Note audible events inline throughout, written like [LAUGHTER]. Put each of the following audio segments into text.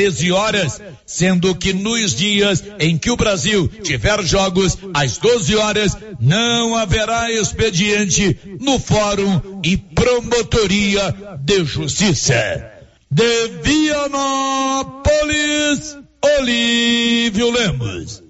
13 horas, sendo que nos dias em que o Brasil tiver jogos às 12 horas, não haverá expediente no Fórum e Promotoria de Justiça. De Vianópolis, Olívio Lemos.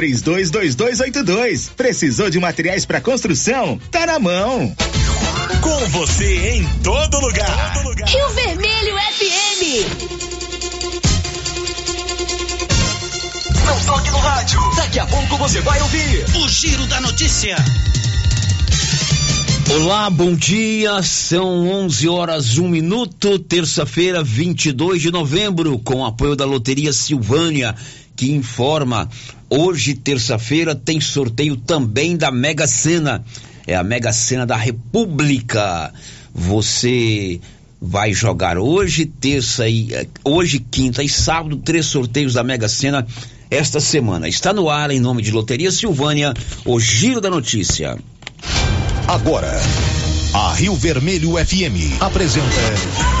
322282. Precisou de materiais para construção? Tá na mão. Com você em todo lugar. todo lugar. Rio Vermelho FM. Não toque no rádio. Daqui a pouco você vai ouvir o Giro da Notícia. Olá, bom dia. São 11 horas, 1 minuto, terça-feira, 22 de novembro, com apoio da Loteria Silvânia que informa: hoje, terça-feira, tem sorteio também da Mega Sena. É a Mega Sena da República. Você vai jogar hoje, terça e eh, hoje, quinta e sábado, três sorteios da Mega Sena esta semana. Está no ar em nome de Loteria Silvânia, o Giro da Notícia. Agora, a Rio Vermelho FM apresenta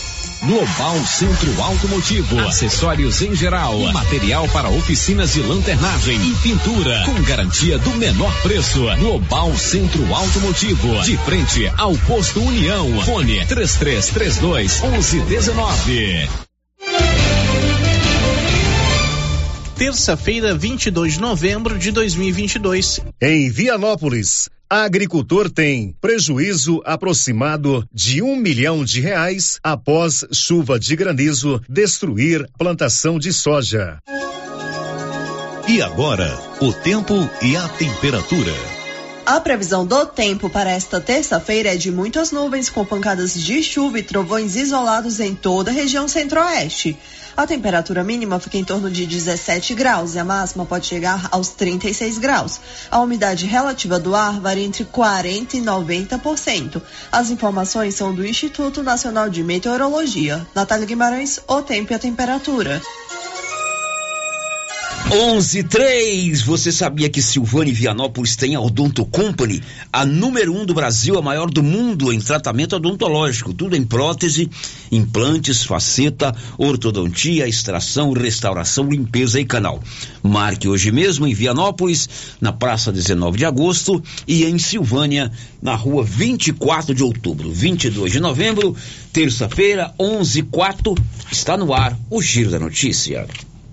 Global Centro Automotivo, acessórios em geral, material para oficinas de lanternagem e pintura, com garantia do menor preço. Global Centro Automotivo, de frente ao posto União. Fone 3332 1119. Terça-feira, 22 de novembro de 2022. Em Vianópolis, agricultor tem prejuízo aproximado de um milhão de reais após chuva de granizo destruir plantação de soja. E agora, o tempo e a temperatura. A previsão do tempo para esta terça-feira é de muitas nuvens com pancadas de chuva e trovões isolados em toda a região centro-oeste. A temperatura mínima fica em torno de 17 graus e a máxima pode chegar aos 36 graus. A umidade relativa do ar varia entre 40 e 90%. As informações são do Instituto Nacional de Meteorologia. Natália Guimarães, o tempo e a temperatura. 11:3. Você sabia que Silvane Vianópolis tem a Odonto Company, a número um do Brasil, a maior do mundo em tratamento odontológico, tudo em prótese, implantes, faceta, ortodontia, extração, restauração, limpeza e canal. Marque hoje mesmo em Vianópolis, na Praça 19 de Agosto e em Silvânia, na Rua 24 de Outubro, 22 de novembro, terça-feira, 11:04. Está no ar o Giro da Notícia.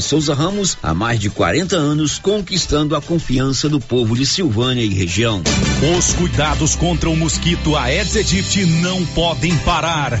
Souza Ramos, há mais de 40 anos, conquistando a confiança do povo de Silvânia e região. Os cuidados contra o mosquito Aedes aegypti não podem parar.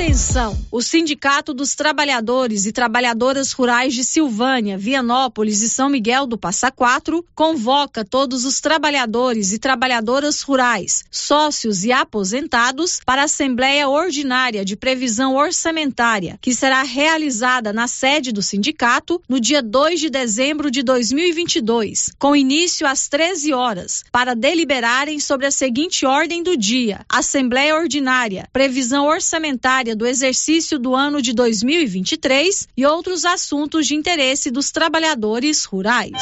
Atenção! O Sindicato dos Trabalhadores e Trabalhadoras Rurais de Silvânia, Vianópolis e São Miguel do Passa Quatro convoca todos os trabalhadores e trabalhadoras rurais, sócios e aposentados para a Assembleia Ordinária de Previsão Orçamentária, que será realizada na sede do sindicato no dia 2 de dezembro de 2022, com início às 13 horas, para deliberarem sobre a seguinte ordem do dia: Assembleia Ordinária, Previsão Orçamentária do exercício do ano de 2023 e outros assuntos de interesse dos trabalhadores rurais.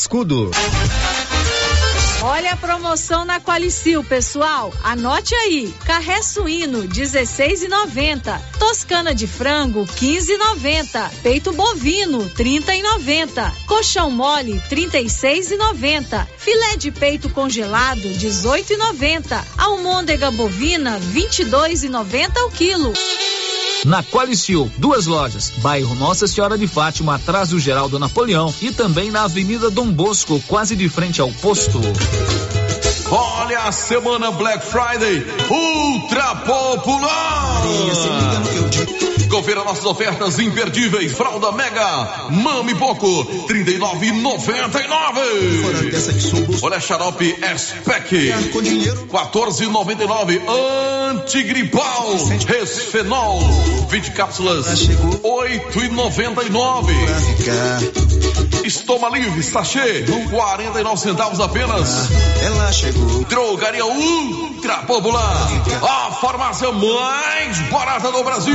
Cascudo. Olha a promoção na Qualicil, pessoal. Anote aí. Carré suíno 16,90. Toscana de frango 15,90. Peito bovino 30,90. Colchão mole 36,90. Filé de peito congelado 18,90. Almôndega bovina 22,90 o quilo. Na Qualicil, duas lojas, bairro Nossa Senhora de Fátima, atrás do Geraldo Napoleão e também na Avenida Dom Bosco, quase de frente ao posto. Olha a semana Black Friday ultra popular. Confira nossas ofertas imperdíveis. Fralda Mega, Mami Poco, 39,99. Olha xarope S-Pack, 14,99. Antigripal, Resfenol, 20 cápsulas, 8,99. Estoma Livre, sachê, 49 centavos apenas. Ela chegou. Drogaria Ultra Popular, a farmácia mais barata do Brasil.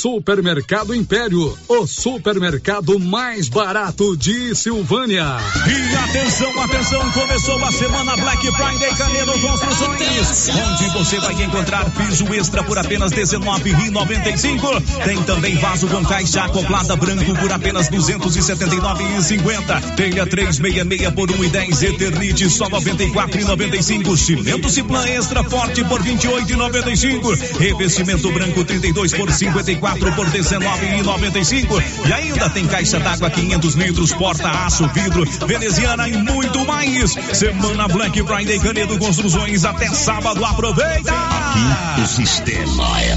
Supermercado Império, o supermercado mais barato de Silvânia. E atenção, atenção, começou a semana Black Friday Canedo Construções, onde você vai encontrar piso extra por apenas R$19,95. Tem também vaso com caixa acoplada branco por apenas R$279,50. Telha 366 por 1,10 Eternite só R$94,95. Cimento Ciplan extra forte por R$28,95. Revestimento branco 32 por 54 por R$19,95. E ainda tem caixa d'água 500 litros, porta aço, vidro, veneziana e muito mais. Semana Black Friday Canedo Construções até sábado. Aproveita! Aqui o sistema é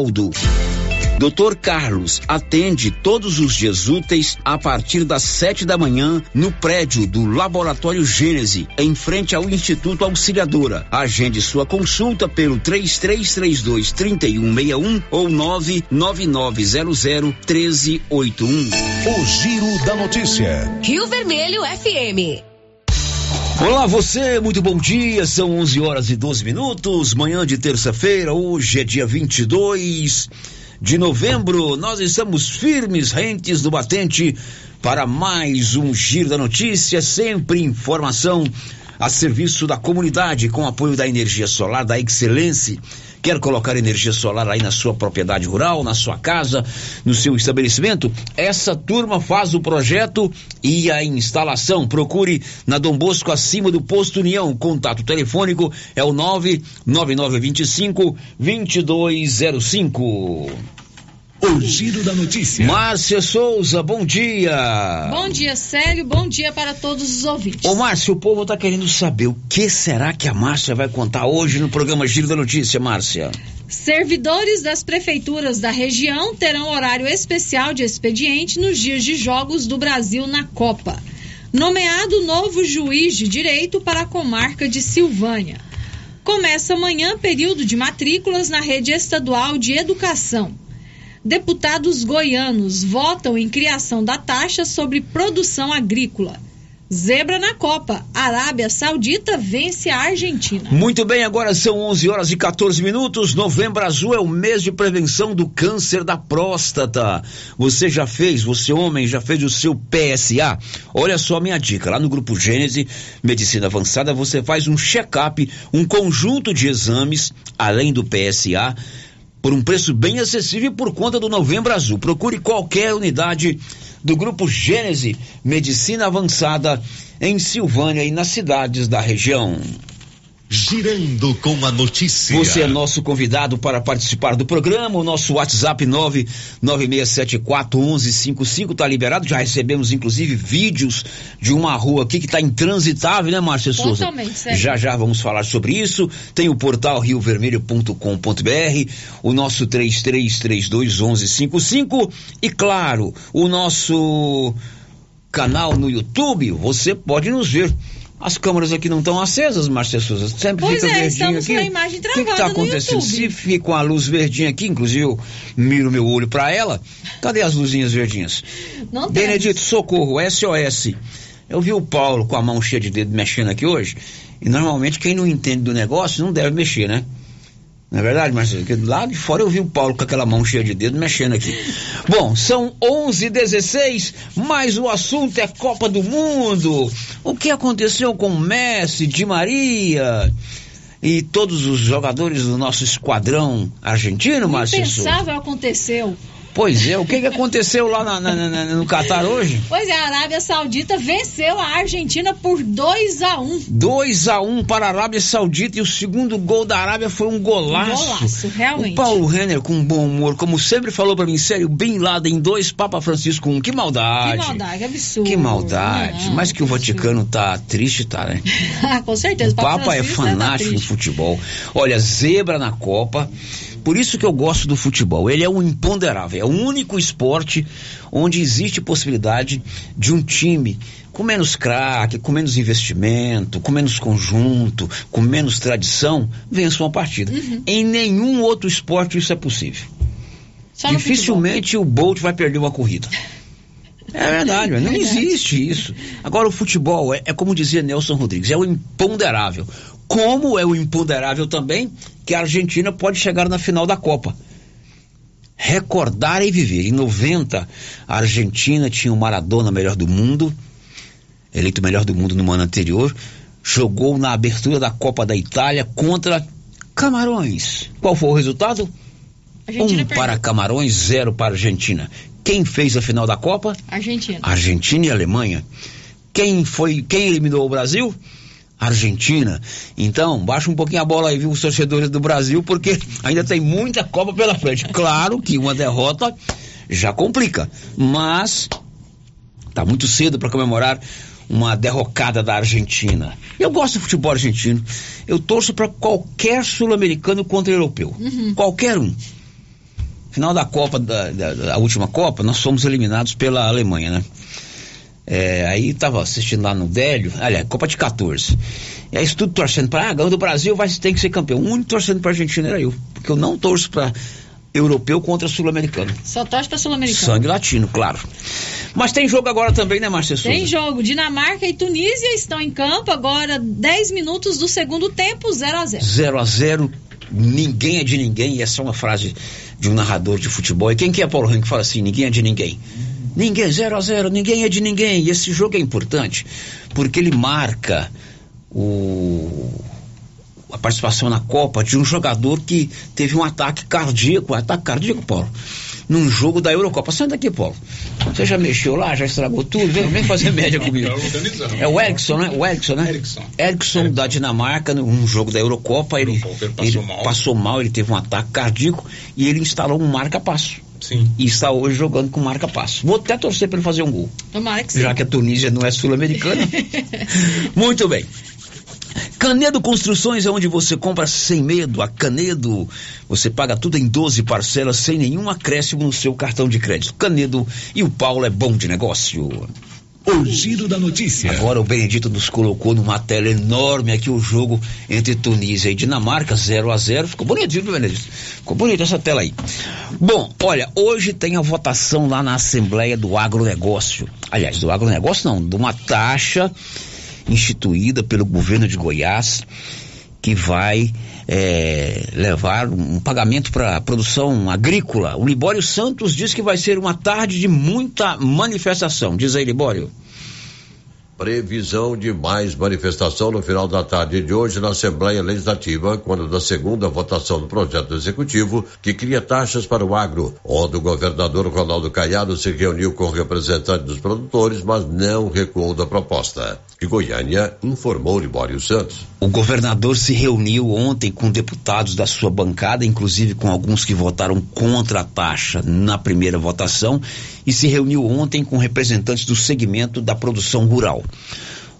Dr. Carlos atende todos os dias úteis a partir das sete da manhã no prédio do Laboratório Gênese, em frente ao Instituto Auxiliadora. Agende sua consulta pelo 3332 3161 ou 99900 1381. O Giro da Notícia. Rio Vermelho FM. Olá você, muito bom dia. São 11 horas e 12 minutos, manhã de terça-feira. Hoje é dia 22 de novembro. Nós estamos firmes, rentes do batente para mais um giro da notícia, sempre informação a serviço da comunidade com apoio da energia solar da Excelência. Quer colocar energia solar aí na sua propriedade rural, na sua casa, no seu estabelecimento? Essa turma faz o projeto e a instalação. Procure na Dom Bosco acima do posto União. Contato telefônico é o 99925 2205. O Giro da Notícia. Márcia Souza, bom dia. Bom dia, Célio. Bom dia para todos os ouvintes. Ô, Márcia, o povo tá querendo saber o que será que a Márcia vai contar hoje no programa Giro da Notícia, Márcia. Servidores das prefeituras da região terão horário especial de expediente nos dias de jogos do Brasil na Copa. Nomeado novo juiz de direito para a comarca de Silvânia. Começa amanhã período de matrículas na rede estadual de educação. Deputados goianos votam em criação da taxa sobre produção agrícola. Zebra na Copa. Arábia Saudita vence a Argentina. Muito bem, agora são 11 horas e 14 minutos. Novembro Azul é o mês de prevenção do câncer da próstata. Você já fez, você homem, já fez o seu PSA? Olha só a minha dica. Lá no Grupo Gênese Medicina Avançada, você faz um check-up, um conjunto de exames, além do PSA por um preço bem acessível por conta do Novembro Azul. Procure qualquer unidade do Grupo Gênese Medicina Avançada em Silvânia e nas cidades da região. Girando com a notícia. Você é nosso convidado para participar do programa. O nosso WhatsApp 996741155 está liberado. Já recebemos inclusive vídeos de uma rua aqui que está intransitável, né, Márcia Souza? Totalmente, certo. Já já vamos falar sobre isso. Tem o portal riovermelho.com.br, o nosso 33321155 e claro, o nosso canal no YouTube. Você pode nos ver. As câmeras aqui não estão acesas, Márcia Souza. Sempre Pois fica é, verdinho estamos aqui. com a imagem O que está travada acontecendo? Se fica com a luz verdinha aqui, inclusive eu miro meu olho para ela. Cadê as luzinhas verdinhas? Não tem. Benedito, socorro, SOS. Eu vi o Paulo com a mão cheia de dedo mexendo aqui hoje. E normalmente quem não entende do negócio não deve mexer, né? Não é verdade, Marcelo? Porque lá de fora eu vi o Paulo com aquela mão cheia de dedo mexendo aqui. Bom, são 11 16 mas o assunto é Copa do Mundo. O que aconteceu com Messi, Di Maria e todos os jogadores do nosso esquadrão argentino, Souza? Impensável aconteceu. Pois é, o que, que aconteceu lá na- na- na- no Catar hoje? Pois é, a Arábia Saudita venceu a Argentina por 2 a 1 2 a 1 para a Arábia Saudita e o segundo gol da Arábia foi um golaço. Golaço, realmente. O Paulo Renner com bom humor, como sempre falou pra mim, sério, bem lá em dois, Papa Francisco um. Que maldade. Que maldade, absurdo. Que maldade. Não, Mas que o Vaticano tá triste, tá, né? [LAUGHS] Com certeza. O Papa é Francisco deve tá fanático em triste. futebol. Olha, zebra na Copa. Por isso que eu gosto do futebol. Ele é um imponderável. É o único esporte onde existe possibilidade de um time com menos craque, com menos investimento, com menos conjunto, com menos tradição, vença uma partida. Uhum. Em nenhum outro esporte isso é possível. Só Dificilmente o Bolt vai perder uma corrida. É verdade, não [LAUGHS] Verdade. existe isso. Agora o futebol é, é como dizia Nelson Rodrigues, é o imponderável. Como é o imponderável também que a Argentina pode chegar na final da Copa. Recordar e viver. Em 90, a Argentina tinha o Maradona melhor do mundo, eleito melhor do mundo no ano anterior, jogou na abertura da Copa da Itália contra Camarões. Qual foi o resultado? Argentina um perdeu. para Camarões, zero para Argentina. Quem fez a final da Copa? Argentina. Argentina e Alemanha. Quem foi, quem eliminou o Brasil? Argentina. Então, baixa um pouquinho a bola aí, viu, os torcedores do Brasil, porque [LAUGHS] ainda tem muita Copa pela frente. Claro que uma derrota já complica, mas tá muito cedo para comemorar uma derrocada da Argentina. Eu gosto do futebol argentino. Eu torço para qualquer sul-americano contra europeu. Uhum. Qualquer um. Final da Copa, da, da- da última Copa, nós fomos eliminados pela Alemanha, né? É, aí tava assistindo lá no Délio, aliás, Copa de 14. E aí tudo torcendo para, ah, ganhou do Brasil, vai ter que ser campeão. O único torcendo pra Argentina era eu, porque eu não torço para europeu contra sul-americano. Só torce pra Sul-Americana. Sangue latino, claro. Mas tem jogo agora também, né, Márcia Souza? Tem jogo. Dinamarca e Tunísia estão em campo agora, 10 minutos do segundo tempo, 0 a 0 0 a 0 ninguém é de ninguém, e essa é uma frase de um narrador de futebol. E quem que é Paulo Rank que fala assim, ninguém é de ninguém? Ninguém, 0 a 0 ninguém é de ninguém. E esse jogo é importante, porque ele marca o a participação na Copa de um jogador que teve um ataque cardíaco, um ataque cardíaco, Paulo, num jogo da Eurocopa. Sai daqui, Paulo. Você já mexeu lá, já estragou tudo? Vem, vem fazer média [LAUGHS] comigo. É o Erickson, né? O Erickson, né? Erickson. da Dinamarca, num jogo da Eurocopa, ele, ele passou mal, ele teve um ataque cardíaco e ele instalou um marca-passo. Sim. E está hoje jogando com marca-passo. Vou até torcer para ele fazer um gol. Tomara que sim. Já que a Tunísia não é sul-americana. [LAUGHS] Muito bem. Canedo Construções é onde você compra sem medo. A Canedo, você paga tudo em 12 parcelas sem nenhum acréscimo no seu cartão de crédito. Canedo e o Paulo é bom de negócio. O giro da notícia. Agora o Benedito nos colocou numa tela enorme aqui o jogo entre Tunísia e Dinamarca, 0 a 0 Ficou bonitinho, Benedito? Ficou bonita essa tela aí. Bom, olha, hoje tem a votação lá na Assembleia do Agronegócio. Aliás, do agronegócio não, de uma taxa instituída pelo governo de Goiás que vai eh, levar um pagamento para a produção agrícola. O Libório Santos diz que vai ser uma tarde de muita manifestação. Diz aí, Libório. Previsão de mais manifestação no final da tarde de hoje na Assembleia Legislativa, quando da segunda votação do projeto Executivo que cria taxas para o agro, onde o governador Ronaldo Caiado se reuniu com representantes dos produtores, mas não recuou da proposta. De Goiânia, informou Libório Santos. O governador se reuniu ontem com deputados da sua bancada, inclusive com alguns que votaram contra a taxa na primeira votação, e se reuniu ontem com representantes do segmento da produção rural.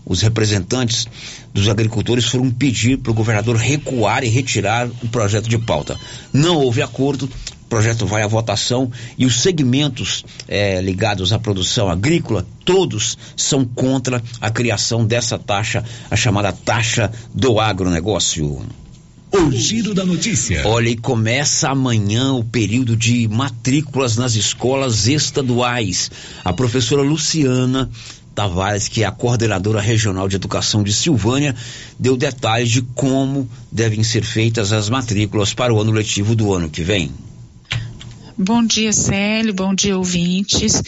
Os representantes dos agricultores foram pedir para o governador recuar e retirar o projeto de pauta. Não houve acordo, projeto vai à votação e os segmentos eh, ligados à produção agrícola, todos são contra a criação dessa taxa, a chamada taxa do agronegócio. O giro da notícia. Olha, e começa amanhã o período de matrículas nas escolas estaduais. A professora Luciana Tavares, que é a coordenadora regional de educação de Silvânia, deu detalhes de como devem ser feitas as matrículas para o ano letivo do ano que vem. Bom dia, Célio. Bom dia, ouvintes.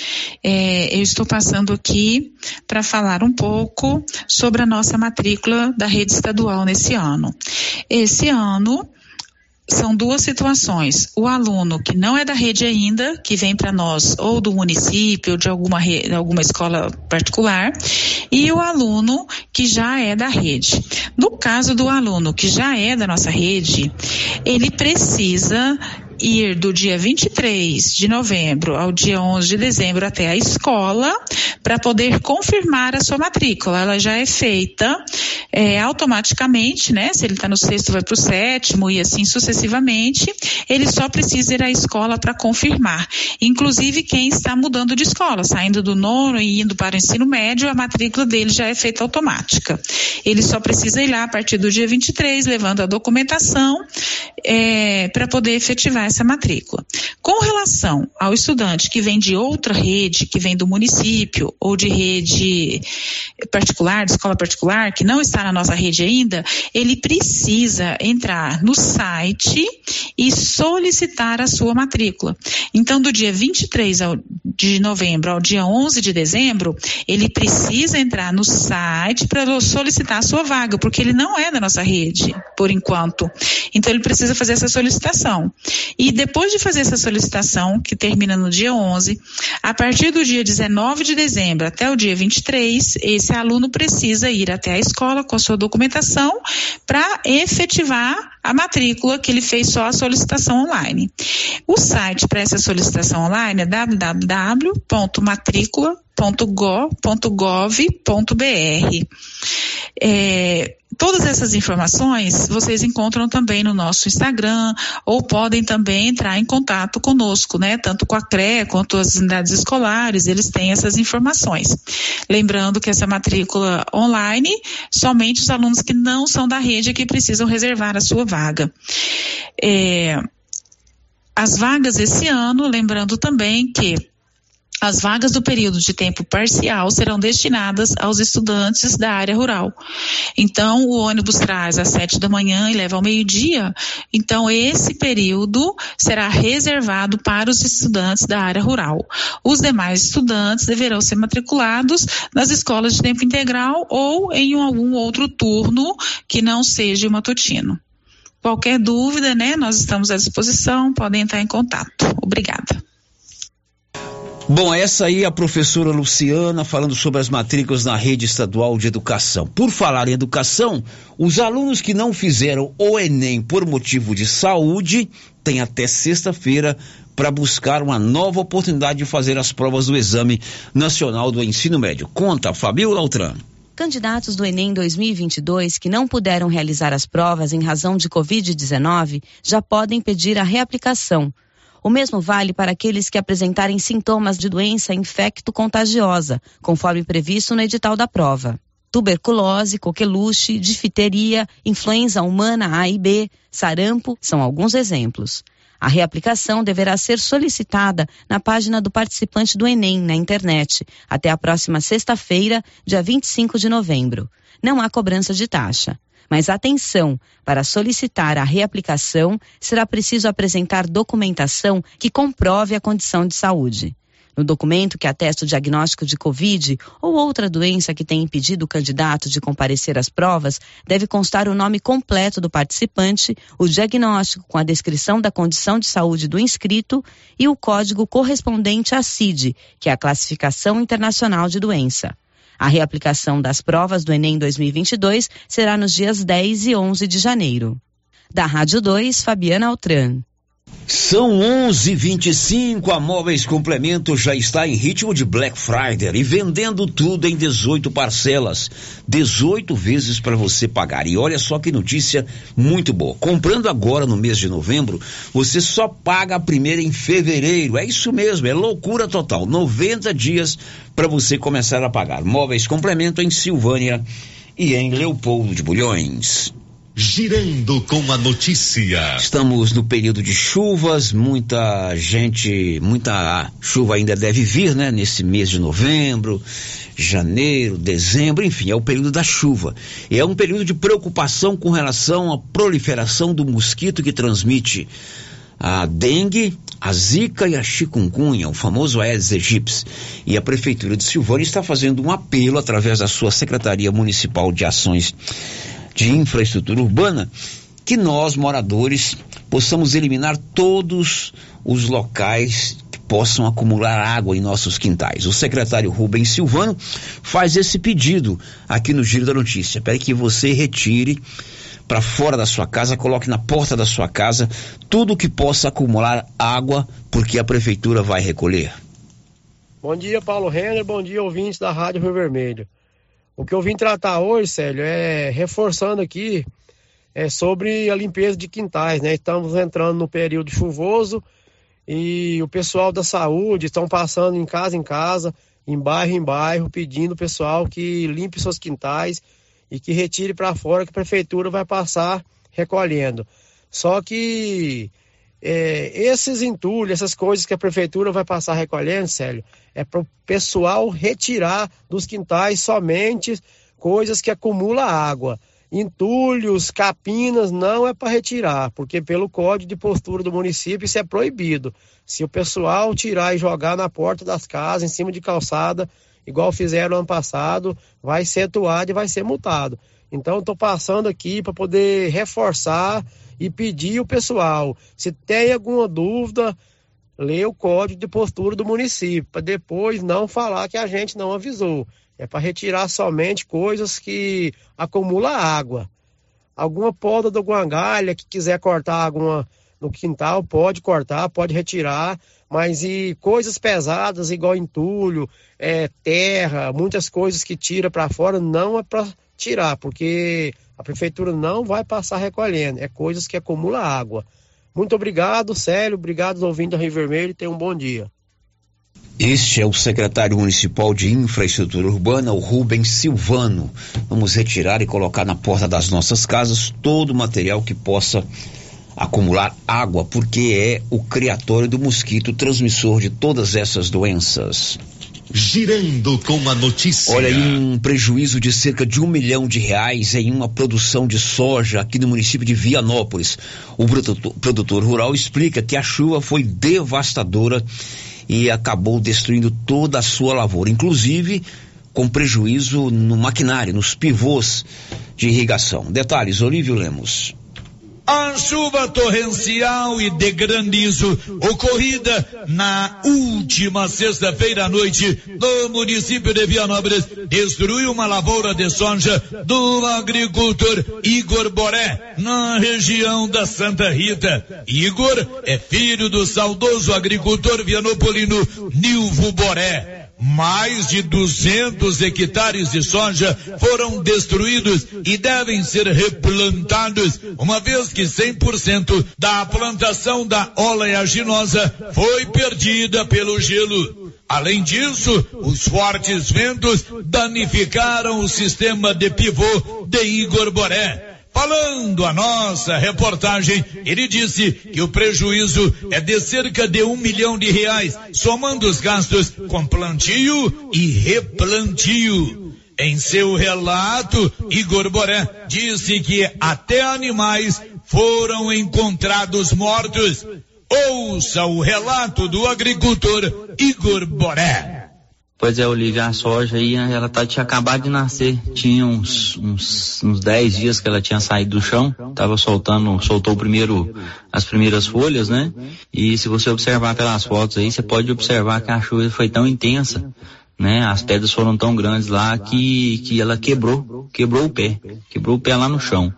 É, eu estou passando aqui para falar um pouco sobre a nossa matrícula da rede estadual nesse ano. Esse ano, são duas situações. O aluno que não é da rede ainda, que vem para nós ou do município, ou de alguma, alguma escola particular, e o aluno que já é da rede. No caso do aluno que já é da nossa rede, ele precisa ir do dia 23 de novembro ao dia 11 de dezembro até a escola para poder confirmar a sua matrícula. Ela já é feita é, automaticamente, né? Se ele está no sexto, vai para o sétimo e assim sucessivamente. Ele só precisa ir à escola para confirmar. Inclusive, quem está mudando de escola, saindo do nono e indo para o ensino médio, a matrícula dele já é feita automática. Ele só precisa ir lá a partir do dia 23, levando a documentação é, para poder efetivar essa matrícula. Com relação ao estudante que vem de outra rede, que vem do município ou de rede particular, de escola particular, que não está na nossa rede ainda, ele precisa entrar no site e solicitar a sua matrícula. Então, do dia 23 ao, de novembro ao dia 11 de dezembro, ele precisa entrar no site para solicitar a sua vaga, porque ele não é da nossa rede, por enquanto. Então, ele precisa fazer essa solicitação. E depois de fazer essa solicitação, que termina no dia 11, a partir do dia 19 de dezembro até o dia 23, esse aluno precisa ir até a escola com a sua documentação para efetivar a matrícula que ele fez só a solicitação online. O site para essa solicitação online é www.matricula.go.gov.br. É, todas essas informações vocês encontram também no nosso Instagram ou podem também entrar em contato conosco, né? Tanto com a CRE quanto as unidades escolares, eles têm essas informações. Lembrando que essa matrícula online, somente os alunos que não são da rede é que precisam reservar a sua vaga. É, as vagas esse ano, lembrando também que as vagas do período de tempo parcial serão destinadas aos estudantes da área rural. Então, o ônibus traz às sete da manhã e leva ao meio-dia. Então, esse período será reservado para os estudantes da área rural. Os demais estudantes deverão ser matriculados nas escolas de tempo integral ou em algum outro turno que não seja o matutino. Qualquer dúvida, né? Nós estamos à disposição, podem entrar em contato. Obrigada. Bom, essa aí é a professora Luciana falando sobre as matrículas na rede estadual de educação. Por falar em educação, os alunos que não fizeram o Enem por motivo de saúde têm até sexta-feira para buscar uma nova oportunidade de fazer as provas do Exame Nacional do Ensino Médio. Conta, Fabio Lautran. Candidatos do Enem 2022 que não puderam realizar as provas em razão de Covid-19 já podem pedir a reaplicação. O mesmo vale para aqueles que apresentarem sintomas de doença infecto-contagiosa, conforme previsto no edital da prova. Tuberculose, coqueluche, difteria, influenza humana A e B, sarampo são alguns exemplos. A reaplicação deverá ser solicitada na página do participante do Enem na internet até a próxima sexta-feira, dia 25 de novembro. Não há cobrança de taxa. Mas atenção, para solicitar a reaplicação, será preciso apresentar documentação que comprove a condição de saúde. No documento que atesta o diagnóstico de Covid ou outra doença que tenha impedido o candidato de comparecer às provas, deve constar o nome completo do participante, o diagnóstico com a descrição da condição de saúde do inscrito e o código correspondente à CID, que é a Classificação Internacional de Doença. A reaplicação das provas do Enem 2022 será nos dias 10 e 11 de janeiro. Da Rádio 2, Fabiana Altran. São 11:25. A Móveis Complemento já está em ritmo de Black Friday e vendendo tudo em 18 parcelas, 18 vezes para você pagar. E olha só que notícia muito boa. Comprando agora no mês de novembro, você só paga a primeira em fevereiro. É isso mesmo, é loucura total. 90 dias para você começar a pagar. Móveis Complemento em Silvânia e em Leopoldo de Bulhões. Girando com a notícia. Estamos no período de chuvas, muita gente, muita chuva ainda deve vir, né? Nesse mês de novembro, janeiro, dezembro, enfim, é o período da chuva. E é um período de preocupação com relação à proliferação do mosquito que transmite a dengue, a zika e a chikungunya, o famoso Aedes aegypti. E a prefeitura de Silvânia está fazendo um apelo através da sua Secretaria Municipal de Ações de infraestrutura urbana, que nós, moradores, possamos eliminar todos os locais que possam acumular água em nossos quintais. O secretário Rubens Silvano faz esse pedido aqui no Giro da Notícia. Para que você retire para fora da sua casa, coloque na porta da sua casa tudo que possa acumular água, porque a prefeitura vai recolher. Bom dia, Paulo Renner. Bom dia, ouvintes da Rádio Rio Vermelho. O que eu vim tratar hoje, Célio, é reforçando aqui é sobre a limpeza de quintais, né? Estamos entrando no período chuvoso e o pessoal da saúde estão passando em casa em casa, em bairro em bairro, pedindo o pessoal que limpe seus quintais e que retire para fora que a prefeitura vai passar recolhendo. Só que é, esses entulhos, essas coisas que a prefeitura vai passar recolhendo, Célio, é para o pessoal retirar dos quintais somente coisas que acumulam água. Entulhos, capinas, não é para retirar, porque pelo código de postura do município isso é proibido. Se o pessoal tirar e jogar na porta das casas, em cima de calçada, igual fizeram ano passado, vai ser atuado e vai ser multado. Então, estou passando aqui para poder reforçar e pedir o pessoal, se tem alguma dúvida, lê o código de postura do município, para depois não falar que a gente não avisou. É para retirar somente coisas que acumulam água. Alguma poda do guangalha que quiser cortar alguma no quintal, pode cortar, pode retirar, mas e coisas pesadas, igual entulho, é, terra, muitas coisas que tira para fora, não é para tirar, porque a prefeitura não vai passar recolhendo, é coisas que acumula água. Muito obrigado, Célio, obrigado ouvintes da Rio Vermelho tenham um bom dia. Este é o secretário municipal de infraestrutura urbana, o Rubens Silvano. Vamos retirar e colocar na porta das nossas casas todo o material que possa acumular água, porque é o criatório do mosquito transmissor de todas essas doenças. Girando com a notícia. Olha aí um prejuízo de cerca de um milhão de reais em uma produção de soja aqui no município de Vianópolis. O produtor, produtor rural explica que a chuva foi devastadora e acabou destruindo toda a sua lavoura, inclusive com prejuízo no maquinário, nos pivôs de irrigação. Detalhes, Olívio Lemos. A chuva torrencial e de granizo ocorrida na última sexta-feira à noite no município de Vianópolis destruiu uma lavoura de soja do agricultor Igor Boré na região da Santa Rita. Igor é filho do saudoso agricultor vianopolino Nilvo Boré. Mais de 200 hectares de soja foram destruídos e devem ser replantados, uma vez que 100% da plantação da oleaginosa foi perdida pelo gelo. Além disso, os fortes ventos danificaram o sistema de pivô de Igor Boré. Falando a nossa reportagem, ele disse que o prejuízo é de cerca de um milhão de reais, somando os gastos com plantio e replantio. Em seu relato, Igor Boré disse que até animais foram encontrados mortos. Ouça o relato do agricultor Igor Boré. Pois é, Olivia, a soja aí, ela tá, tinha acabado de nascer. Tinha uns, uns, uns 10 dias que ela tinha saído do chão. Tava soltando, soltou primeiro as primeiras folhas, né? E se você observar pelas fotos aí, você pode observar que a chuva foi tão intensa né? As pedras foram tão grandes lá que, que ela quebrou, quebrou o pé, quebrou o pé lá no chão.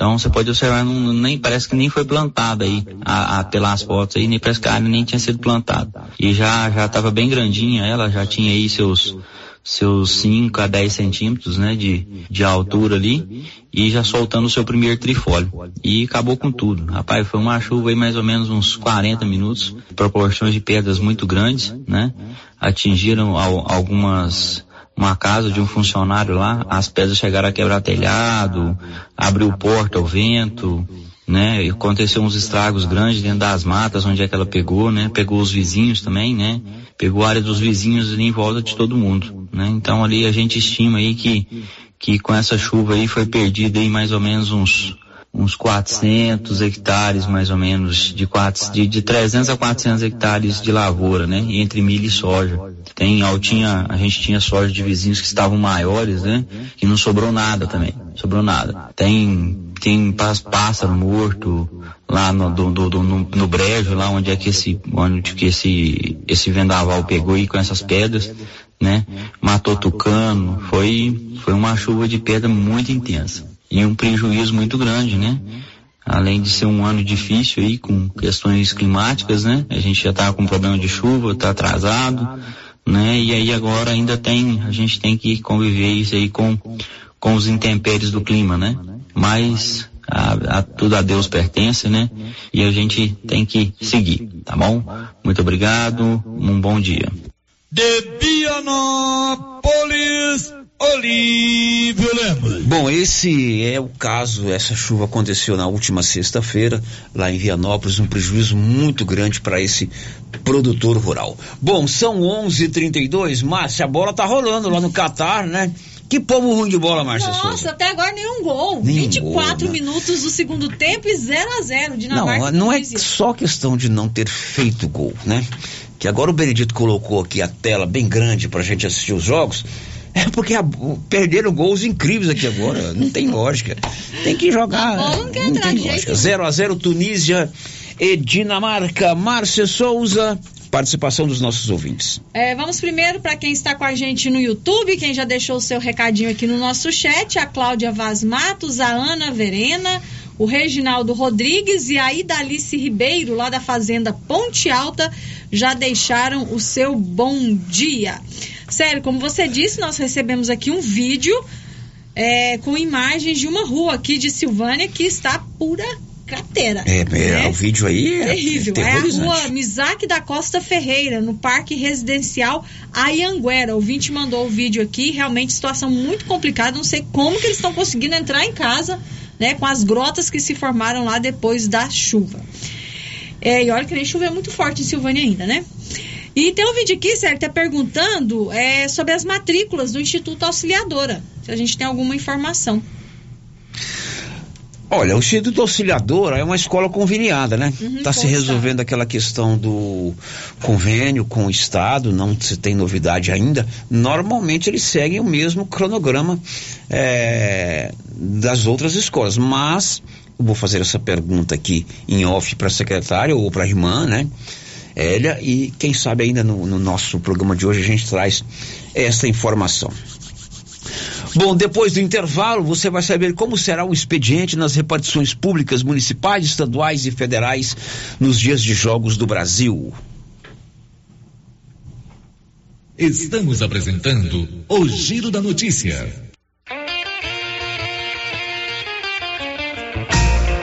Então você pode observar, não, nem parece que nem foi plantada aí, a, a, pelas fotos aí, nem parece que a área nem tinha sido plantada. E já já estava bem grandinha, ela já tinha aí seus seus 5 a 10 centímetros, né, de, de altura ali, e já soltando o seu primeiro trifólio. E acabou com tudo. Rapaz, foi uma chuva aí mais ou menos uns 40 minutos, proporções de pedras muito grandes, né, atingiram al, algumas uma casa de um funcionário lá, as pedras chegaram a quebrar telhado, abriu porta ao vento, né? E aconteceu uns estragos grandes dentro das matas onde é que ela pegou, né? Pegou os vizinhos também, né? Pegou a área dos vizinhos ali em volta de todo mundo, né? Então ali a gente estima aí que que com essa chuva aí foi perdido aí mais ou menos uns uns 400 hectares mais ou menos de, quatro, de, de 300 a 400 hectares de lavoura, né? Entre milho e soja. Tem, a gente tinha soja de vizinhos que estavam maiores, né? Que não sobrou nada também. Sobrou nada. Tem, tem pássaro morto lá no, do, do, do, no, no brejo, lá onde é que esse, onde que esse, esse vendaval pegou aí com essas pedras, né? Matou tucano. Foi, foi uma chuva de pedra muito intensa e um prejuízo muito grande, né? Além de ser um ano difícil aí com questões climáticas, né? A gente já tá com problema de chuva, tá atrasado, né? E aí agora ainda tem, a gente tem que conviver isso aí com, com os intempéries do clima, né? Mas a, a, tudo a Deus pertence, né? E a gente tem que seguir, tá bom? Muito obrigado, um bom dia. De Vianópolis, Olívio Lemos. Bom, esse é o caso, essa chuva aconteceu na última sexta-feira, lá em Vianópolis, um prejuízo muito grande para esse produtor rural. Bom, são 11:32, Márcia, a bola tá rolando lá no Catar, né? Que povo ruim de bola, Márcia Nossa, Souza. até agora nenhum gol. Nenhum 24 gol, né? minutos do segundo tempo e 0 a 0 Não, Dinamarca. e não é só questão de não ter feito gol, né? Que agora o Benedito colocou aqui a tela bem grande pra gente assistir os jogos. É porque a- perderam gols incríveis aqui agora. Não tem lógica. Tem que jogar. Bola não quer entrar tem de jeito lógica. nenhum. 0 a 0 Tunísia e Dinamarca. Márcia Souza, participação dos nossos ouvintes. É, vamos primeiro para quem está com a gente no YouTube, quem já deixou o seu recadinho aqui no nosso chat, a Cláudia Vaz Matos, a Ana Verena, o Reginaldo Rodrigues e a Idalice Ribeiro, lá da Fazenda Ponte Alta, já deixaram o seu bom dia. Sério, como você disse, nós recebemos aqui um vídeo é, com imagens de uma rua aqui de Silvânia que está pura cratera. É, é, né? o vídeo aí é Terrível. É a rua Misaque da Costa Ferreira, no Parque Residencial Ayanguera. O ouvinte mandou o vídeo aqui, realmente situação muito complicada. Não sei como que eles estão conseguindo entrar em casa, né, com as grotas que se formaram lá depois da chuva. É, e olha que nem choveu muito forte em Silvânia ainda, né? E tem um vídeo aqui, Sérgio, que tá perguntando é, sobre as matrículas do Instituto Auxiliadora. Se a gente tem alguma informação. Olha, o Instituto Auxiliadora é uma escola conveniada, né? Uhum, Está se com o resolvendo aquela questão do convênio com o Estado, não se tem novidade ainda. Normalmente eles seguem o mesmo cronograma é, das outras escolas, mas eu vou fazer essa pergunta aqui em off para a secretária ou para a irmã, né? Elia, e quem sabe ainda no, no nosso programa de hoje a gente traz essa informação. Bom, depois do intervalo, você vai saber como será o expediente nas repartições públicas municipais, estaduais e federais nos dias de jogos do Brasil. Estamos apresentando o Giro da Notícia.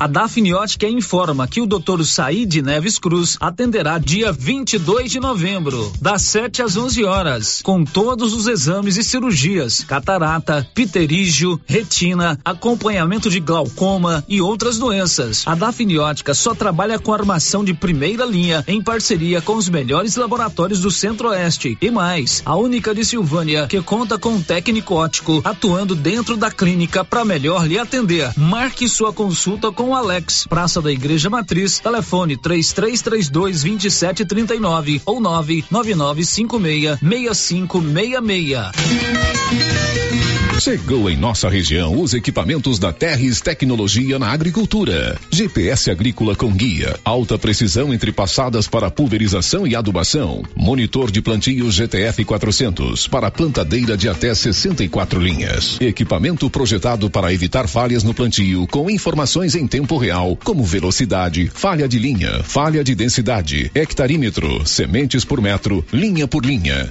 A Dafniótica informa que o Dr. Said Neves Cruz atenderá dia 22 de novembro, das 7 às 11 horas, com todos os exames e cirurgias: catarata, pterígio, retina, acompanhamento de glaucoma e outras doenças. A Dafniótica só trabalha com armação de primeira linha em parceria com os melhores laboratórios do Centro-Oeste e mais, a única de Silvânia que conta com um técnico ótico atuando dentro da clínica para melhor lhe atender. Marque sua consulta com Alex, Praça da Igreja Matriz, telefone 3332 2739 ou 99956 6566. Chegou em nossa região os equipamentos da Terres Tecnologia na Agricultura. GPS agrícola com guia, alta precisão entre passadas para pulverização e adubação, monitor de plantio GTF 400 para plantadeira de até 64 linhas. Equipamento projetado para evitar falhas no plantio com informações em tempo real, como velocidade, falha de linha, falha de densidade, hectarímetro, sementes por metro, linha por linha.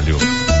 trabalho.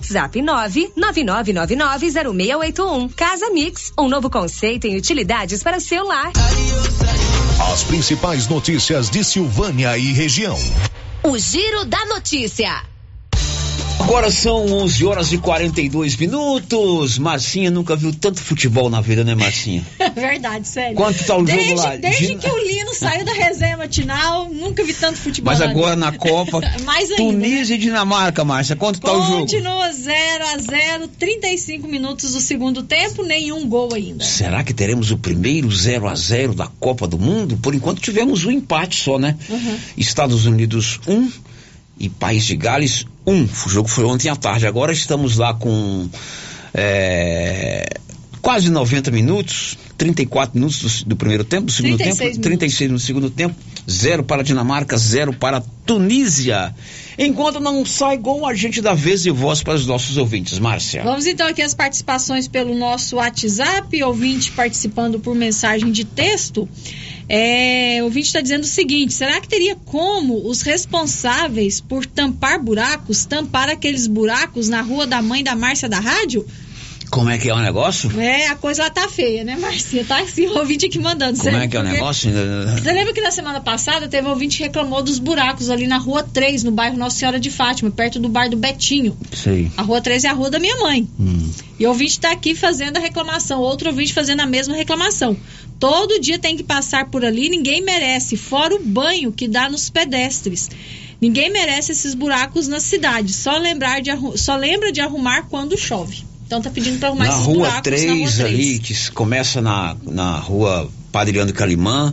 WhatsApp 999990681. Casa Mix, um novo conceito em utilidades para seu lar. As principais notícias de Silvânia e região. O Giro da Notícia. Agora são 11 horas e 42 minutos. Marcinha nunca viu tanto futebol na vida, né, Marcinha? [LAUGHS] Verdade, sério. Quanto tá o jogo desde, lá? Desde De- que o Lino saiu da resenha matinal, nunca vi tanto futebol. Mas agora vida. na Copa, [LAUGHS] Mais ainda. Tunísia e Dinamarca, Márcia, quanto tá o jogo? Continua 0 a 0 35 minutos do segundo tempo, nenhum gol ainda. Será que teremos o primeiro 0 a 0 da Copa do Mundo? Por enquanto tivemos um empate só, né? Uhum. Estados Unidos 1 um, e País de Gales 1. Um. O jogo foi ontem à tarde. Agora estamos lá com é, quase 90 minutos, 34 minutos do, do primeiro tempo, do segundo 36 tempo, minutos. 36 no segundo tempo, zero para a Dinamarca, zero para a Tunísia. Enquanto não sai gol, a gente dá vez e voz para os nossos ouvintes. Márcia. Vamos então aqui as participações pelo nosso WhatsApp, ouvinte participando por mensagem de texto. É, o ouvinte está dizendo o seguinte: será que teria como os responsáveis por tampar buracos tampar aqueles buracos na rua da mãe da Márcia da rádio? Como é que é o negócio? É, a coisa lá tá feia, né, Márcia? Tá assim, o ouvinte aqui mandando. Como é que é o negócio? Você lembra que na semana passada teve um ouvinte que reclamou dos buracos ali na rua 3, no bairro Nossa Senhora de Fátima, perto do bar do Betinho. Sei. A rua 3 é a rua da minha mãe. Hum. E o ouvinte está aqui fazendo a reclamação, outro ouvinte fazendo a mesma reclamação. Todo dia tem que passar por ali, ninguém merece, fora o banho que dá nos pedestres. Ninguém merece esses buracos na cidade. Só lembrar de só lembra de arrumar quando chove. Então tá pedindo para arrumar Na esses rua buracos na 3 rua 3. ali, que começa na, na rua Padre Leandro Calimã,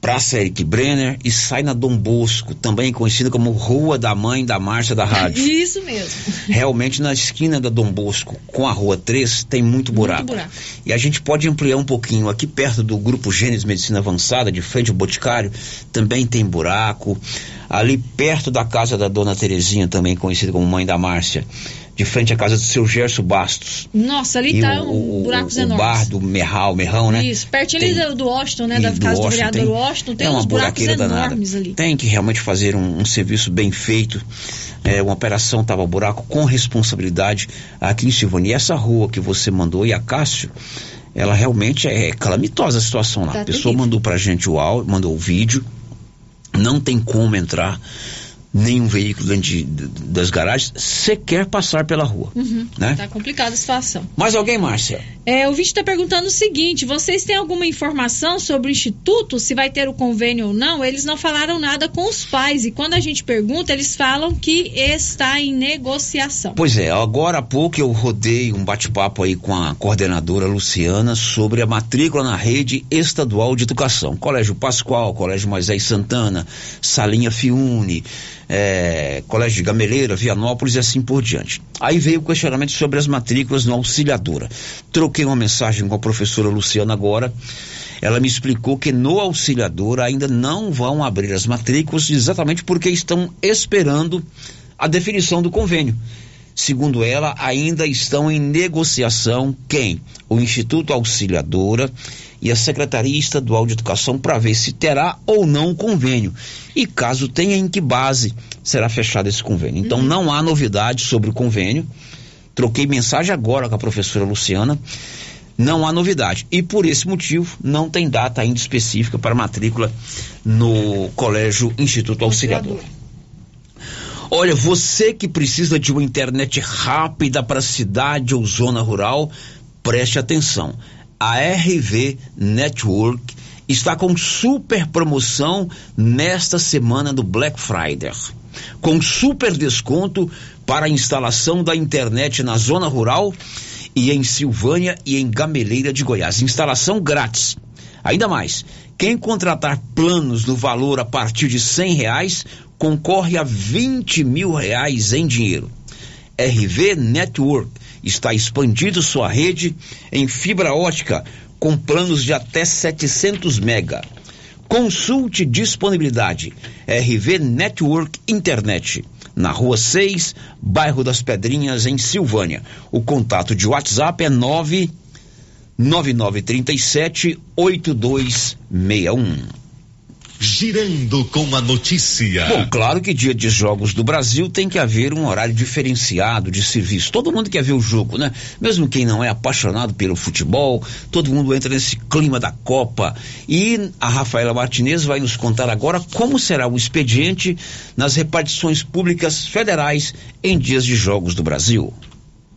Praça Eric Brenner e sai na Dom Bosco, também conhecida como Rua da Mãe da Márcia da Rádio. [LAUGHS] Isso mesmo. Realmente na esquina da Dom Bosco com a Rua 3 tem muito buraco. buraco. E a gente pode ampliar um pouquinho. Aqui perto do Grupo Gênesis Medicina Avançada, de frente ao Boticário, também tem buraco. Ali perto da casa da Dona Terezinha, também conhecida como Mãe da Márcia, de frente à casa do seu Gerson Bastos. Nossa, ali e tá o, um o- buracos o enormes. bar do Merral, Merrão, né? Isso, pertinho ali Tem- do, do Washington, né? Da do casa do vereador tem- Washington, tem é uma uns buracos buraqueira danada. enormes ali. Tem que realmente fazer um, um serviço bem feito. É, uma operação tava buraco com responsabilidade aqui em Silvânia. E essa rua que você mandou e a Cássio, ela realmente é calamitosa a situação lá. Tá a pessoa terrível. mandou pra gente o áudio, mandou o vídeo. Não tem como entrar nenhum veículo dentro de- de- das garagens sequer passar pela rua. Uhum. Né? Tá complicada a situação. Mais alguém, Márcia? É, o vídeo está perguntando o seguinte: vocês têm alguma informação sobre o instituto, se vai ter o convênio ou não? Eles não falaram nada com os pais e quando a gente pergunta, eles falam que está em negociação. Pois é, agora há pouco eu rodei um bate-papo aí com a coordenadora Luciana sobre a matrícula na rede estadual de educação. Colégio Pascoal, Colégio Moisés Santana, Salinha Fiune, eh, Colégio de Gameleira, Vianópolis e assim por diante. Aí veio o questionamento sobre as matrículas no Auxiliadora. Troquei uma mensagem com a professora Luciana agora. Ela me explicou que no Auxiliadora ainda não vão abrir as matrículas exatamente porque estão esperando a definição do convênio. Segundo ela, ainda estão em negociação quem? O Instituto Auxiliadora e a Secretaria Estadual de Educação para ver se terá ou não convênio. E caso tenha, em que base será fechado esse convênio. Então não há novidade sobre o convênio. Troquei mensagem agora com a professora Luciana. Não há novidade. E por esse motivo, não tem data ainda específica para matrícula no Colégio Instituto Auxiliador. Olha, você que precisa de uma internet rápida para cidade ou zona rural, preste atenção. A RV Network está com super promoção nesta semana do Black Friday. Com super desconto para a instalação da internet na zona rural e em Silvânia e em Gameleira de Goiás. Instalação grátis. Ainda mais, quem contratar planos no valor a partir de cem reais concorre a 20 mil reais em dinheiro. RV Network está expandindo sua rede em fibra ótica com planos de até 700 mega. Consulte disponibilidade. RV Network Internet. Na Rua 6, bairro das Pedrinhas, em Silvânia. O contato de WhatsApp é 9 9937 8261. Girando com a notícia. Bom, claro que dia de jogos do Brasil tem que haver um horário diferenciado de serviço. Todo mundo quer ver o jogo, né? Mesmo quem não é apaixonado pelo futebol, todo mundo entra nesse clima da Copa. E a Rafaela Martinez vai nos contar agora como será o expediente nas repartições públicas federais em dias de jogos do Brasil.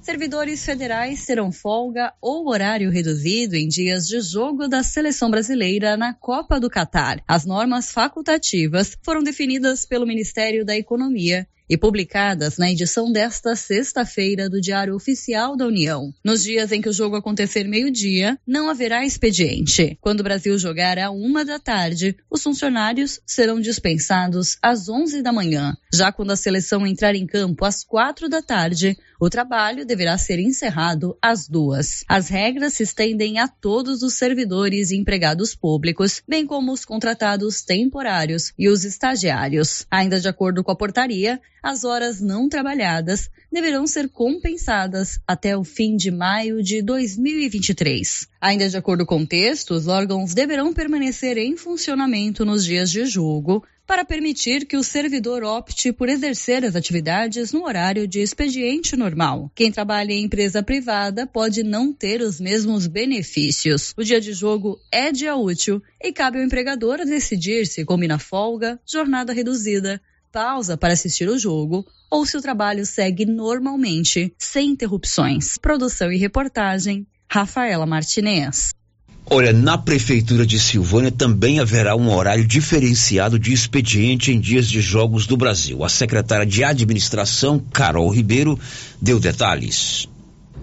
Servidores federais terão folga ou horário reduzido em dias de jogo da seleção brasileira na Copa do Catar. As normas facultativas foram definidas pelo Ministério da Economia e publicadas na edição desta sexta-feira do Diário Oficial da União. Nos dias em que o jogo acontecer meio-dia, não haverá expediente. Quando o Brasil jogar à uma da tarde, os funcionários serão dispensados às onze da manhã. Já quando a seleção entrar em campo às quatro da tarde, o trabalho deverá ser encerrado às duas. As regras se estendem a todos os servidores e empregados públicos, bem como os contratados temporários e os estagiários. Ainda de acordo com a portaria, as horas não trabalhadas deverão ser compensadas até o fim de maio de 2023. Ainda de acordo com o texto, os órgãos deverão permanecer em funcionamento nos dias de jogo para permitir que o servidor opte por exercer as atividades no horário de expediente normal. Quem trabalha em empresa privada pode não ter os mesmos benefícios. O dia de jogo é dia útil e cabe ao empregador decidir se combina folga, jornada reduzida, pausa para assistir o jogo ou se o trabalho segue normalmente, sem interrupções. Produção e reportagem, Rafaela Martinez. Olha, na Prefeitura de Silvânia também haverá um horário diferenciado de expediente em dias de jogos do Brasil. A secretária de Administração, Carol Ribeiro, deu detalhes.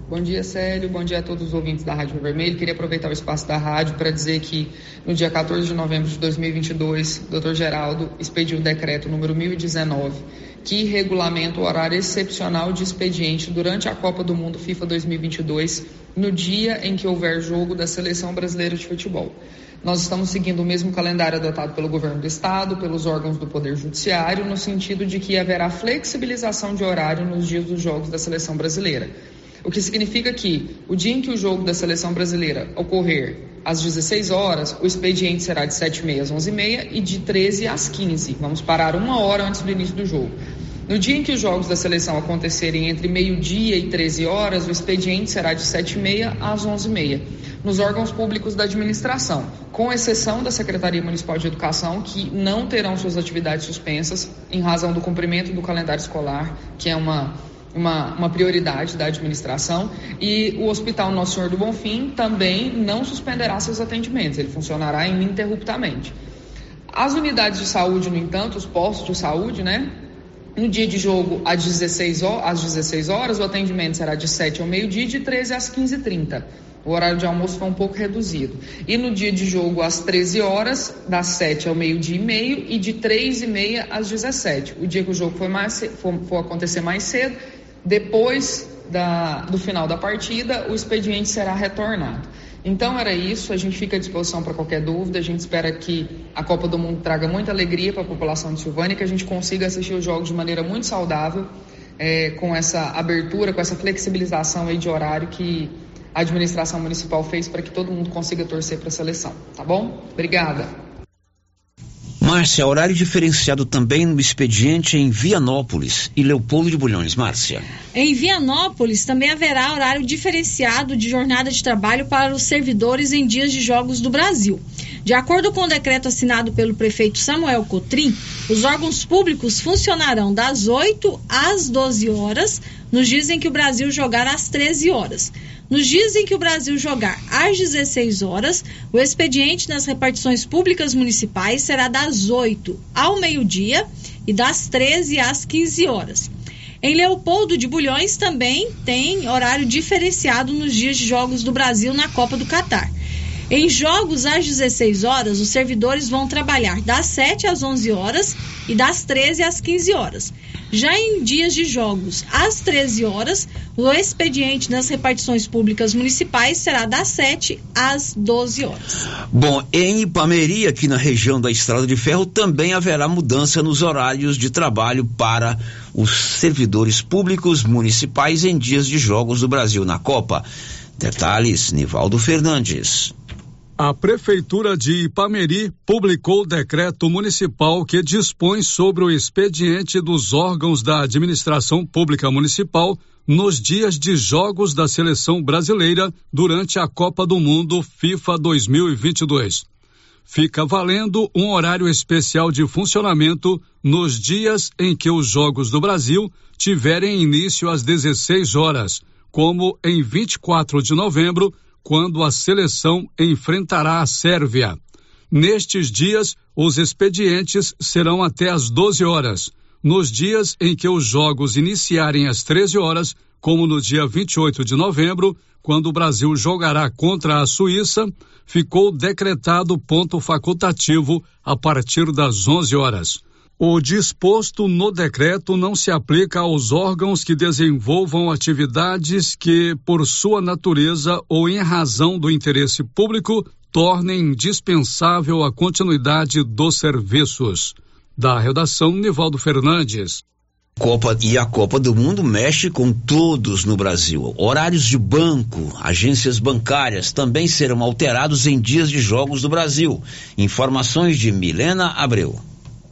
Bom dia, Célio. Bom dia a todos os ouvintes da Rádio Vermelho. Queria aproveitar o espaço da rádio para dizer que no dia 14 de novembro de 2022, o Dr. Geraldo expediu o decreto número 1019, que regulamenta o horário excepcional de expediente durante a Copa do Mundo FIFA 2022, no dia em que houver jogo da Seleção Brasileira de Futebol. Nós estamos seguindo o mesmo calendário adotado pelo governo do estado, pelos órgãos do Poder Judiciário, no sentido de que haverá flexibilização de horário nos dias dos jogos da seleção brasileira. O que significa que o dia em que o jogo da seleção brasileira ocorrer às 16 horas, o expediente será de 7h30 às 11h30 e de 13 às 15 Vamos parar uma hora antes do início do jogo. No dia em que os jogos da seleção acontecerem entre meio-dia e 13 horas, o expediente será de 7h30 às 11h30 nos órgãos públicos da administração, com exceção da Secretaria Municipal de Educação, que não terão suas atividades suspensas em razão do cumprimento do calendário escolar, que é uma uma, uma, prioridade da administração e o Hospital Nosso Senhor do Bonfim também não suspenderá seus atendimentos, ele funcionará ininterruptamente. As unidades de saúde, no entanto, os postos de saúde, né? No dia de jogo, às 16, horas, às 16 horas, o atendimento será de 7 ao meio-dia e de 13 às 15h30. O horário de almoço foi um pouco reduzido. E no dia de jogo, às 13 horas, das 7 ao meio-dia e meio, e de 3 e meia às 17. O dia que o jogo mais, for acontecer mais cedo, depois da, do final da partida, o expediente será retornado. Então era isso, a gente fica à disposição para qualquer dúvida, a gente espera que a Copa do Mundo traga muita alegria para a população de Silvânia, que a gente consiga assistir os jogos de maneira muito saudável, é, com essa abertura, com essa flexibilização aí de horário que a administração municipal fez para que todo mundo consiga torcer para a seleção, tá bom? Obrigada. Márcia, horário diferenciado também no expediente em Vianópolis e Leopoldo de Bulhões. Márcia. Em Vianópolis também haverá horário diferenciado de jornada de trabalho para os servidores em dias de jogos do Brasil. De acordo com o decreto assinado pelo prefeito Samuel Cotrim, os órgãos públicos funcionarão das 8 às 12 horas nos dias em que o Brasil jogar às 13 horas. Nos dias em que o Brasil jogar às 16 horas, o expediente nas repartições públicas municipais será das 8 ao meio-dia e das 13 às 15 horas. Em Leopoldo de Bulhões também tem horário diferenciado nos dias de jogos do Brasil na Copa do Catar. Em jogos às 16 horas, os servidores vão trabalhar das 7 às 11 horas e das 13 às 15 horas. Já em dias de jogos às 13 horas, o expediente nas repartições públicas municipais será das 7 às 12 horas. Bom, em Ipameri, aqui na região da Estrada de Ferro, também haverá mudança nos horários de trabalho para os servidores públicos municipais em dias de jogos do Brasil na Copa. Detalhes, Nivaldo Fernandes. A Prefeitura de Ipameri publicou o decreto municipal que dispõe sobre o expediente dos órgãos da administração pública municipal nos dias de jogos da seleção brasileira durante a Copa do Mundo FIFA 2022. Fica valendo um horário especial de funcionamento nos dias em que os Jogos do Brasil tiverem início às 16 horas, como em 24 de novembro quando a seleção enfrentará a Sérvia. Nestes dias, os expedientes serão até às 12 horas. Nos dias em que os jogos iniciarem às 13 horas, como no dia 28 de novembro, quando o Brasil jogará contra a Suíça, ficou decretado ponto facultativo a partir das 11 horas. O disposto no decreto não se aplica aos órgãos que desenvolvam atividades que, por sua natureza ou em razão do interesse público, tornem indispensável a continuidade dos serviços. Da redação, Nivaldo Fernandes. Copa e a Copa do Mundo mexe com todos no Brasil. Horários de banco, agências bancárias também serão alterados em dias de jogos do Brasil. Informações de Milena Abreu.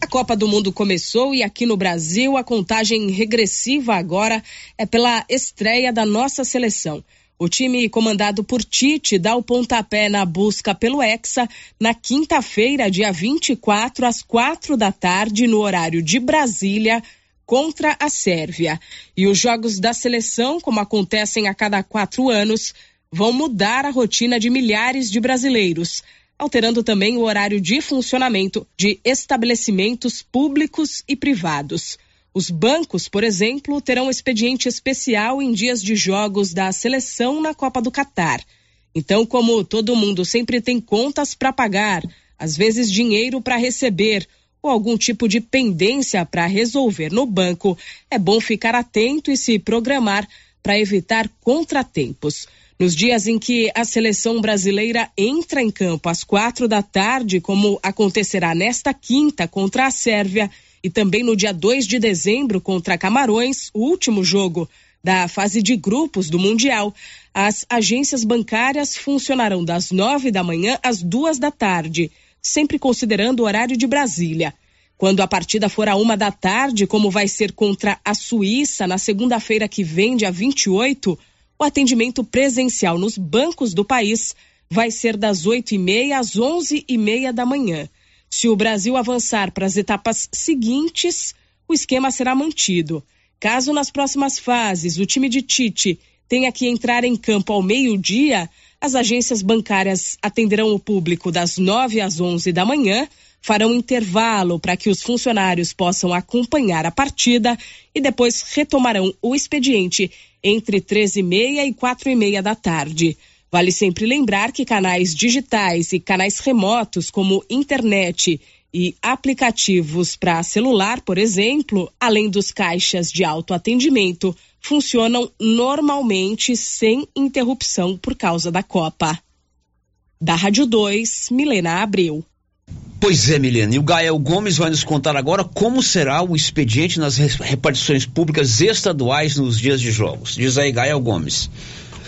A Copa do Mundo começou e aqui no Brasil a contagem regressiva agora é pela estreia da nossa seleção. O time comandado por Tite dá o pontapé na busca pelo Hexa na quinta-feira, dia 24, às quatro da tarde, no horário de Brasília, contra a Sérvia. E os jogos da seleção, como acontecem a cada quatro anos, vão mudar a rotina de milhares de brasileiros alterando também o horário de funcionamento de estabelecimentos públicos e privados. Os bancos, por exemplo, terão expediente especial em dias de jogos da seleção na Copa do Catar. Então, como todo mundo sempre tem contas para pagar, às vezes dinheiro para receber ou algum tipo de pendência para resolver no banco, é bom ficar atento e se programar para evitar contratempos. Nos dias em que a seleção brasileira entra em campo às quatro da tarde, como acontecerá nesta quinta contra a Sérvia, e também no dia 2 de dezembro contra Camarões, o último jogo da fase de grupos do Mundial, as agências bancárias funcionarão das nove da manhã às duas da tarde, sempre considerando o horário de Brasília. Quando a partida for a uma da tarde, como vai ser contra a Suíça na segunda-feira que vem, dia 28, o atendimento presencial nos bancos do país vai ser das oito e meia às onze e meia da manhã. Se o Brasil avançar para as etapas seguintes, o esquema será mantido. Caso nas próximas fases o time de Tite tenha que entrar em campo ao meio-dia, as agências bancárias atenderão o público das 9 às 11 da manhã, farão intervalo para que os funcionários possam acompanhar a partida e depois retomarão o expediente entre 13 e meia e quatro e meia da tarde. Vale sempre lembrar que canais digitais e canais remotos, como internet e aplicativos para celular, por exemplo, além dos caixas de autoatendimento, funcionam normalmente sem interrupção por causa da Copa. Da Rádio 2, Milena Abreu. Pois é, Milena. E o Gael Gomes vai nos contar agora como será o expediente nas repartições públicas estaduais nos dias de jogos. Diz aí, Gael Gomes.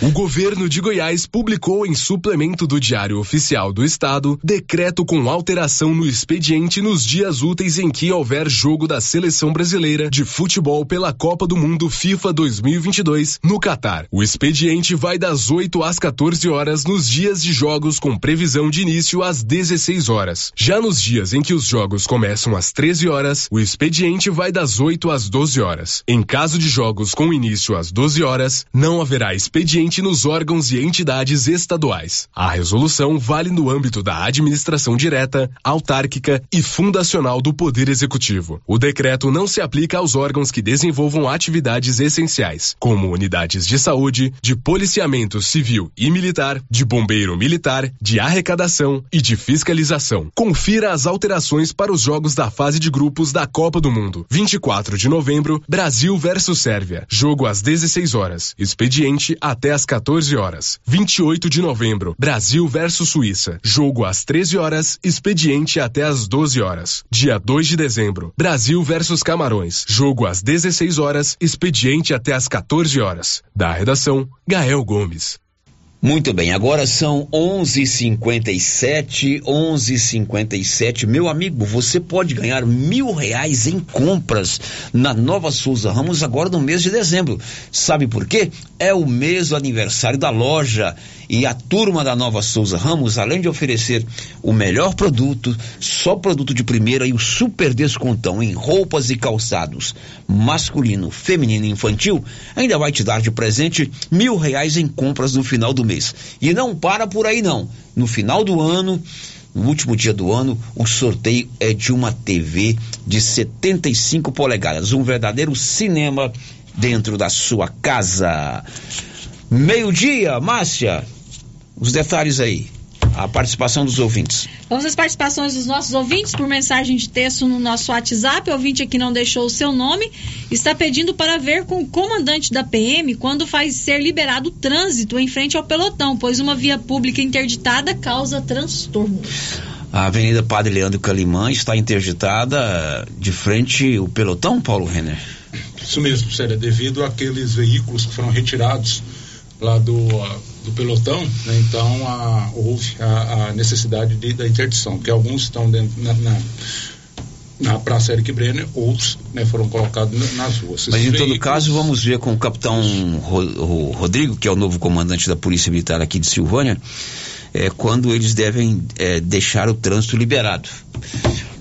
O governo de Goiás publicou em suplemento do Diário Oficial do Estado decreto com alteração no expediente nos dias úteis em que houver jogo da seleção brasileira de futebol pela Copa do Mundo FIFA 2022 no Catar. O expediente vai das 8 às 14 horas nos dias de jogos com previsão de início às 16 horas. Já nos dias em que os jogos começam às 13 horas, o expediente vai das 8 às 12 horas. Em caso de jogos com início às 12 horas, não haverá expediente nos órgãos e entidades estaduais. A resolução vale no âmbito da administração direta, autárquica e fundacional do Poder Executivo. O decreto não se aplica aos órgãos que desenvolvam atividades essenciais, como unidades de saúde, de policiamento civil e militar, de bombeiro militar, de arrecadação e de fiscalização. Confira as alterações para os jogos da fase de grupos da Copa do Mundo. 24 de novembro, Brasil versus Sérvia. Jogo às 16 horas. Expediente até às 14 horas. 28 de novembro, Brasil versus Suíça. Jogo às 13 horas, expediente até às 12 horas. Dia 2 de dezembro, Brasil versus Camarões. Jogo às 16 horas, expediente até às 14 horas. Da redação, Gael Gomes. Muito bem, agora são 11:57, 11:57. Meu amigo, você pode ganhar mil reais em compras na Nova Souza Ramos agora no mês de dezembro. Sabe por quê? É o mês do aniversário da loja e a turma da Nova Souza Ramos, além de oferecer o melhor produto, só produto de primeira e o super descontão em roupas e calçados masculino, feminino e infantil, ainda vai te dar de presente mil reais em compras no final do mês. E não para por aí não. No final do ano, no último dia do ano, o sorteio é de uma TV de 75 polegadas, um verdadeiro cinema dentro da sua casa. Meio-dia, Márcia, os detalhes aí. A participação dos ouvintes. Vamos às participações dos nossos ouvintes por mensagem de texto no nosso WhatsApp. O ouvinte aqui não deixou o seu nome. Está pedindo para ver com o comandante da PM quando faz ser liberado o trânsito em frente ao pelotão, pois uma via pública interditada causa transtorno. A Avenida Padre Leandro Calimã está interditada de frente ao pelotão, Paulo Renner? Isso mesmo, Sério, devido àqueles veículos que foram retirados lá do, do pelotão, né, então a, houve a, a necessidade de, da interdição, porque alguns estão dentro na, na, na Praça Eric Brenner, outros né, foram colocados nas ruas. Mas em veículos... todo caso, vamos ver com o capitão Ro, Rodrigo, que é o novo comandante da Polícia Militar aqui de Silvânia, é, quando eles devem é, deixar o trânsito liberado.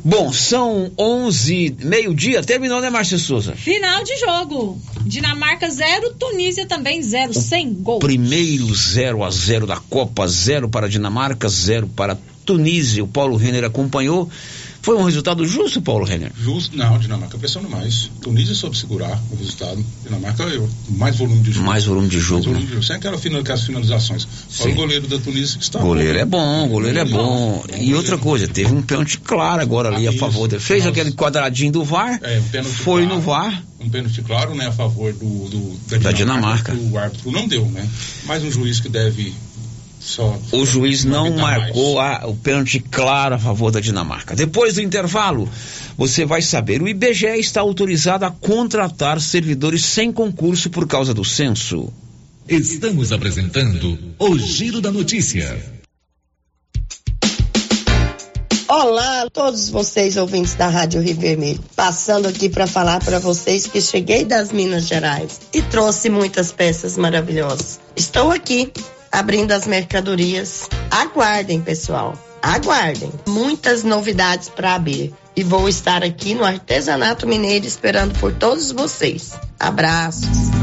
Bom, são 11, meio-dia, terminou, né, Márcia Souza? Final de jogo. Dinamarca 0, Tunísia também 0, sem gol. Primeiro 0 a 0 da Copa, 0 para Dinamarca, 0 para Tunísia. O Paulo Renner acompanhou. Foi um resultado justo, Paulo Renner? Justo, não, Dinamarca pressionou mais. Tunísia soube segurar o resultado. Dinamarca, eu, mais volume de jogo. Mais volume de jogo. Mais volume né? de jogo. Sem aquela final, aquelas finalizações. Fora o goleiro da Tunísia que está Goleiro é bom, goleiro é bom. E outra coisa, teve um pênalti claro agora ali a favor dele. Fez aquele quadradinho do VAR, É, um pênalti foi claro. no VAR. Um pênalti claro, né, a favor do, do- Da Dinamarca. que O árbitro não deu, né? Mais um juiz que deve só. O juiz não mais. marcou a- o pênalti claro a favor da Dinamarca. Depois do intervalo, você vai saber: o IBGE está autorizado a contratar servidores sem concurso por causa do censo. Estamos apresentando o Giro da Notícia. Olá a todos vocês ouvintes da Rádio Rio Vermelho. Passando aqui para falar para vocês que cheguei das Minas Gerais e trouxe muitas peças maravilhosas. Estou aqui abrindo as mercadorias. Aguardem, pessoal. Aguardem. Muitas novidades para abrir. E vou estar aqui no Artesanato Mineiro esperando por todos vocês. Abraços.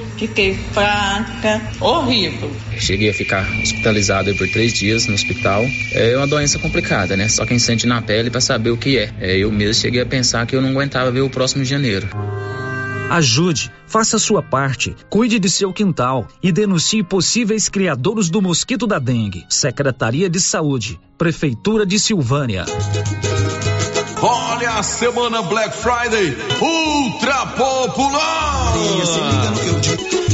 fiquei fraca, horrível. Cheguei a ficar hospitalizado por três dias no hospital. É uma doença complicada, né? Só quem sente na pele para saber o que é. é. Eu mesmo cheguei a pensar que eu não aguentava ver o próximo janeiro. Ajude, faça a sua parte, cuide de seu quintal e denuncie possíveis criadouros do mosquito da dengue. Secretaria de Saúde, Prefeitura de Silvânia. Olha a semana Black Friday ultra popular.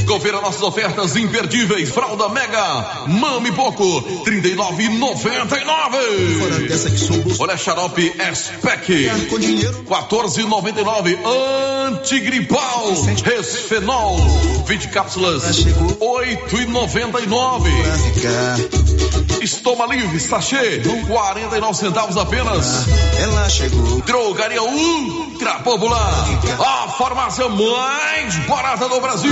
Confira nossas ofertas imperdíveis. Fralda Mega, Mami Poco, 39,99. Olha xarope S-Pack, 14,99. Antigripal, Resfenol, 20 cápsulas, 8,99. Estoma Livre, sachê, 49 centavos apenas. Ela chegou. Drogaria Ultra Popular, a farmácia mais barata do Brasil.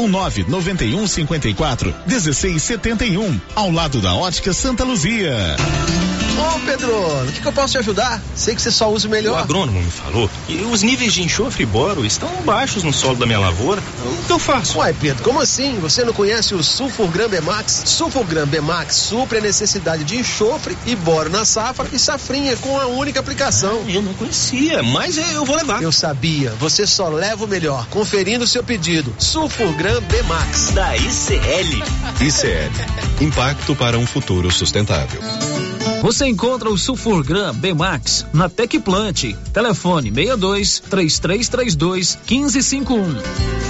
ou 991 54 1671, ao lado da Ótica Santa Luzia. Ô Pedro, o que, que eu posso te ajudar? Sei que você só usa o O melhor. agrônomo me falou que os níveis de enxofre e boro estão baixos no solo da minha lavoura. O que eu faço? Uai, Pedro, como assim? Você não conhece o Sulfurgram Bemax? Sulfurgram Bemax supre a necessidade de enxofre e boro na safra e safrinha com a única aplicação. Eu não conhecia, mas eu vou levar. Eu sabia, você só leva o melhor. Conferindo o seu pedido. Sulfurgram Bemax. Da ICL. ICL. Impacto para um futuro sustentável. Você encontra o Sulfurgram B-Max na Tecplant. Telefone 62 3332 1551.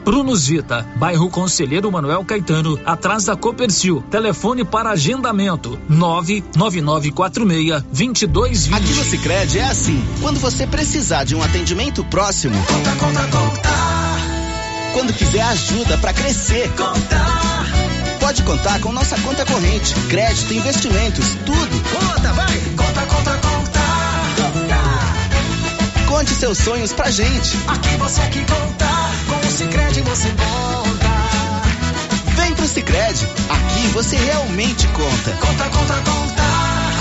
Prunus Vita, bairro Conselheiro Manuel Caetano, atrás da Copercil. Telefone para agendamento: 99946 2220. Aqui no Cicred é assim. Quando você precisar de um atendimento próximo. Conta, conta, conta. Quando quiser ajuda para crescer. Conta. Pode contar com nossa conta corrente, crédito, investimentos, tudo. Conta, vai. Conta, conta, conta. Conte seus sonhos pra gente. Aqui você que conta, Cicred você conta. Vem pro Cicred. Aqui você realmente conta. Conta, conta, conta.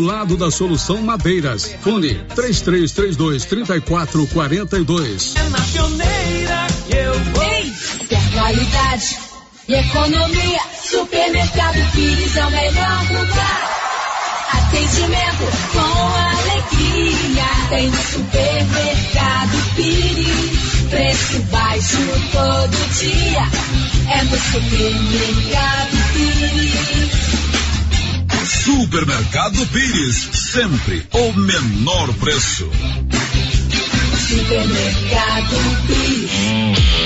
lado da Solução Madeiras. Fone 3332 3442. é na pioneira que eu vou. Ei, se é qualidade e economia, Supermercado Pires é o melhor lugar. Atendimento com alegria. Tem no Supermercado Pires. Preço baixo todo dia. É no Supermercado Pires. Supermercado Pires, sempre o menor preço. Supermercado Pires.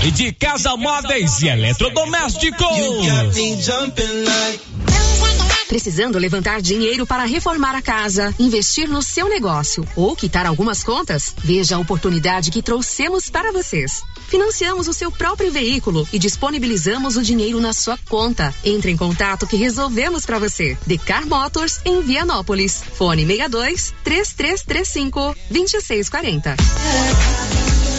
De casa móveis e eletrodomésticos. Precisando levantar dinheiro para reformar a casa, investir no seu negócio ou quitar algumas contas? Veja a oportunidade que trouxemos para vocês. Financiamos o seu próprio veículo e disponibilizamos o dinheiro na sua conta. Entre em contato que resolvemos para você. Decar Motors em Vianópolis. Fone 62 3335 2640.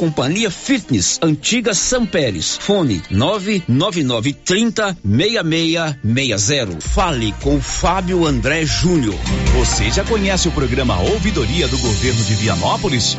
Companhia Fitness, antiga São Pérez. Fone 99930 6660. Fale com Fábio André Júnior. Você já conhece o programa Ouvidoria do Governo de Vianópolis?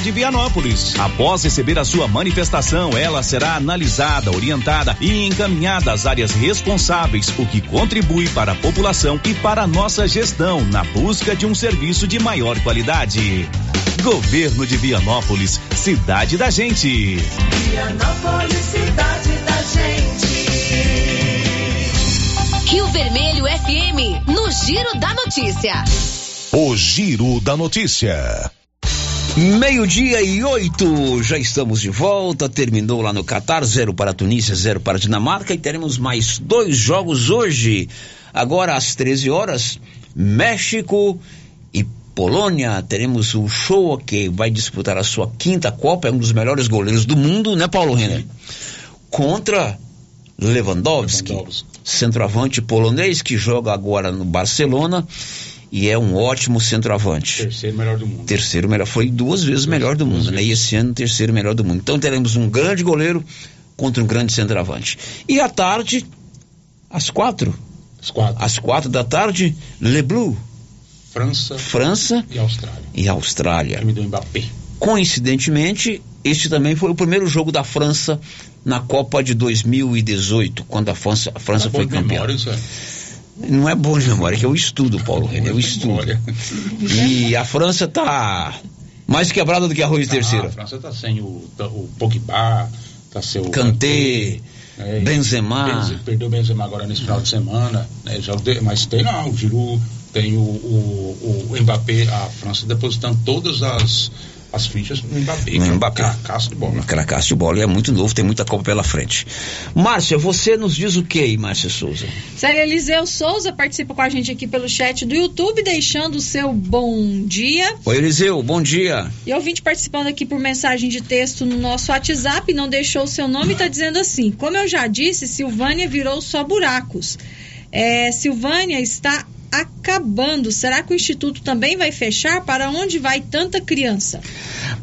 de Vianópolis. Após receber a sua manifestação, ela será analisada, orientada e encaminhada às áreas responsáveis, o que contribui para a população e para a nossa gestão na busca de um serviço de maior qualidade. Governo de Vianópolis, cidade da gente. Vianópolis, cidade da gente. Rio Vermelho FM, no Giro da Notícia. O Giro da Notícia. Meio-dia e oito, já estamos de volta. Terminou lá no Catar, zero para a Tunísia, zero para a Dinamarca e teremos mais dois jogos hoje. Agora às 13 horas, México e Polônia. Teremos o Show que vai disputar a sua quinta Copa, é um dos melhores goleiros do mundo, né, Paulo Renner? Contra Lewandowski, Lewandowski, centroavante polonês que joga agora no Barcelona e é um ótimo centroavante. Terceiro melhor do mundo. Terceiro melhor, foi duas vezes melhor do mundo, né? E esse ano terceiro melhor do mundo. Então teremos um grande goleiro contra um grande centroavante. E à tarde, às quatro. Às quatro. Às quatro da tarde, Le Blue. França, França e Austrália. e Austrália. Time do Mbappé. Coincidentemente, este também foi o primeiro jogo da França na Copa de 2018, quando a França, a França Tá foi campeã. memória, isso é. Não é bom de memória, é que eu estudo, Paulo René, eu estudo. E a França tá mais quebrada do que arroz de Ah, terceira. a França tá sem o, tá- o Pogba, tá sem o Kanté, É, Benzema. Benze- perdeu o Benzema agora nesse final de semana, né, já mas tem lá o Giroud, tem o, o, o Mbappé, a França depositando todas as, as fichas no Mbappé, é um Mbappé. cracaço de bola. Cracaço de bola e é muito novo, tem muita Copa pela frente. Márcia, você nos diz o que aí, Márcia Souza? Célia Eliseu Souza participa com a gente aqui pelo chat do YouTube, deixando o seu bom dia. Oi, Eliseu, bom dia. E ouvinte participando aqui por mensagem de texto no nosso WhatsApp, não deixou o seu nome e está dizendo assim: Como eu já disse, Silvânia virou só buracos. É, Silvânia está acabando. Será que o Instituto também vai fechar? Para onde vai tanta criança?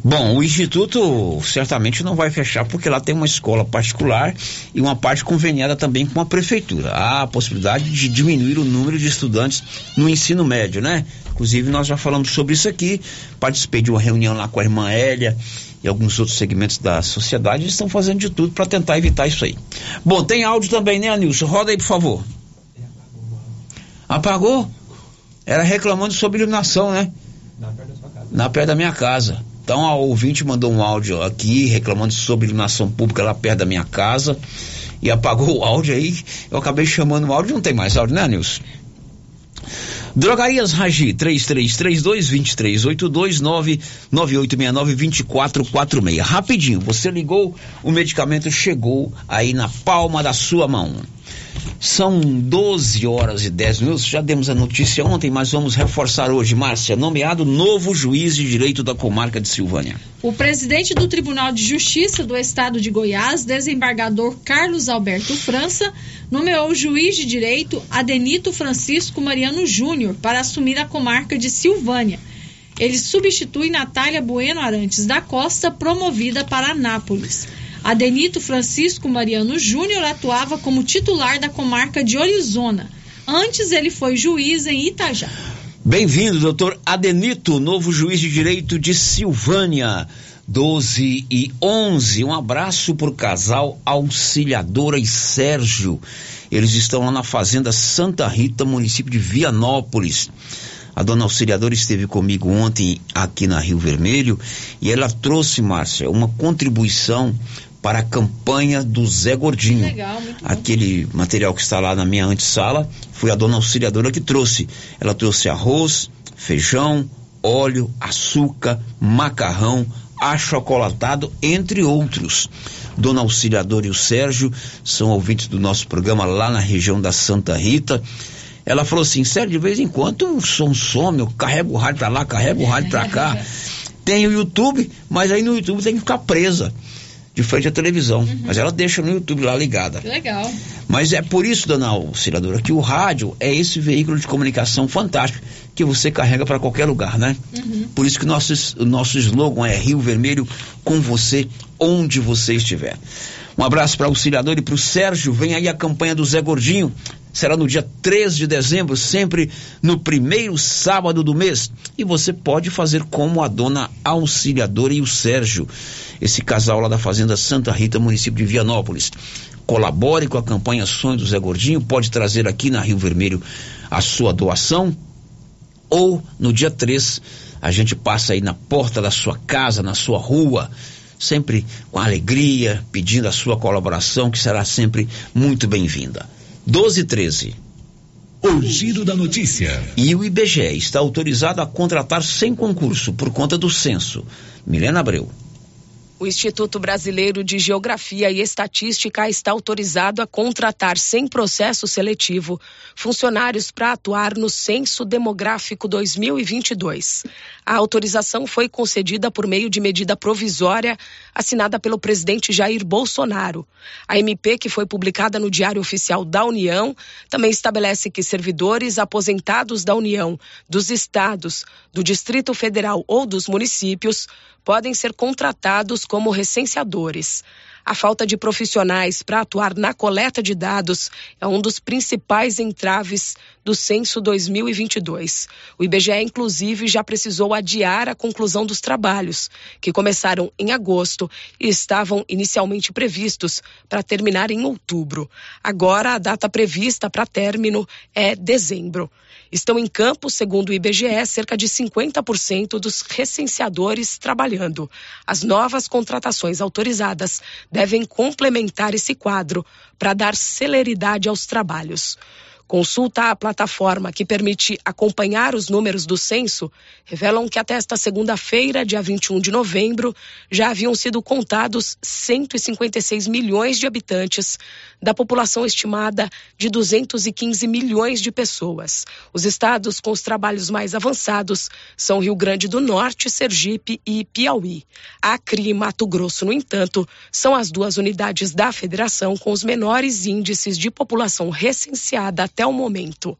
Bom, o Instituto certamente não vai fechar porque lá tem uma escola particular e uma parte conveniada também com a prefeitura. Há a possibilidade de diminuir o número de estudantes no ensino médio, né? Inclusive, nós já falamos sobre isso aqui. Participei de uma reunião lá com a irmã Hélia e alguns outros segmentos da sociedade. Eles estão fazendo de tudo para tentar evitar isso aí. Bom, tem áudio também, né, Anilson? Roda aí, por favor. Apagou? Era reclamando sobre iluminação, né? Na perto da minha casa. Então a ouvinte mandou um áudio aqui reclamando sobre iluminação pública lá perto da minha casa e apagou o áudio aí. Eu acabei chamando o áudio, não tem mais áudio, né, Nilson? Drogarias Ragi, 3332-2382-99869-2446. Rapidinho, você ligou, o medicamento chegou aí na palma da sua mão. São 12 horas e 10 minutos. Já demos a notícia ontem, mas vamos reforçar hoje. Márcia, nomeado novo juiz de direito da comarca de Silvânia. O presidente do Tribunal de Justiça do Estado de Goiás, desembargador Carlos Alberto França, nomeou o juiz de direito Adenito Francisco Mariano Júnior para assumir a comarca de Silvânia. Ele substitui Natália Bueno Arantes da Costa, promovida para Anápolis. Adenito Francisco Mariano Júnior atuava como titular da comarca de Orizona. Antes ele foi juiz em Itajá. Bem-vindo, doutor Adenito, novo juiz de direito de Silvânia. 12 e 11. Um abraço para o casal Auxiliadora e Sérgio. Eles estão lá na Fazenda Santa Rita, município de Vianópolis. A dona Auxiliadora esteve comigo ontem aqui na Rio Vermelho e ela trouxe, Márcia, uma contribuição para a campanha do Zé Gordinho. Legal, muito bom. Aquele material que está lá na minha antessala foi a dona Auxiliadora que trouxe. Ela trouxe arroz, feijão, óleo, açúcar, macarrão, achocolatado, entre outros. Dona Auxiliadora e o Sérgio são ouvintes do nosso programa lá na região da Santa Rita. Ela falou assim, Sérgio, de vez em quando o som some, eu carrego o rádio pra lá, carrego o rádio pra cá. [LAUGHS] Tem o YouTube, mas aí no YouTube tem que ficar presa de frente à televisão. Mas ela deixa no YouTube lá ligada. Que legal. Mas é por isso, dona Auxiliadora, que o rádio é esse veículo de comunicação fantástico que você carrega para qualquer lugar, né? Por isso que nosso, o nosso slogan é Rio Vermelho com você, onde você estiver. Um abraço para o Auxiliador e para o Sérgio. Vem aí a campanha do Zé Gordinho. Será no dia 13 de dezembro, sempre no primeiro sábado do mês. E você pode fazer como a dona Auxiliadora e o Sérgio, esse casal lá da Fazenda Santa Rita, município de Vianópolis. Colabore com a campanha Sonho do Zé Gordinho, pode trazer aqui na Rio Vermelho a sua doação. Ou no dia 3, a gente passa aí na porta da sua casa, na sua rua, sempre com alegria, pedindo a sua colaboração, que será sempre muito bem-vinda. 12 e 13. O giro da notícia. E o IBGE está autorizado a contratar sem concurso por conta do censo. Milena Abreu. O Instituto Brasileiro de Geografia e Estatística está autorizado a contratar sem processo seletivo funcionários para atuar no Censo Demográfico 2022. A autorização foi concedida por meio de medida provisória assinada pelo presidente Jair Bolsonaro. A MP, que foi publicada no Diário Oficial da União, também estabelece que servidores aposentados da União, dos estados, do Distrito Federal ou dos municípios podem ser contratados como recenseadores. A falta de profissionais para atuar na coleta de dados é um dos principais entraves do censo 2022. O IBGE, inclusive, já precisou adiar a conclusão dos trabalhos, que começaram em agosto e estavam inicialmente previstos para terminar em outubro. Agora, a data prevista para término é dezembro. Estão em campo, segundo o IBGE, cerca de 50% dos recenseadores trabalhando. As novas contratações autorizadas devem complementar esse quadro para dar celeridade aos trabalhos. Consulta à plataforma que permite acompanhar os números do censo revelam que até esta segunda-feira, dia 21 de novembro, já haviam sido contados 156 milhões de habitantes da população estimada de 215 milhões de pessoas. Os estados com os trabalhos mais avançados são Rio Grande do Norte, Sergipe e Piauí. Acre e Mato Grosso, no entanto, são as duas unidades da federação com os menores índices de população recenseada até o momento.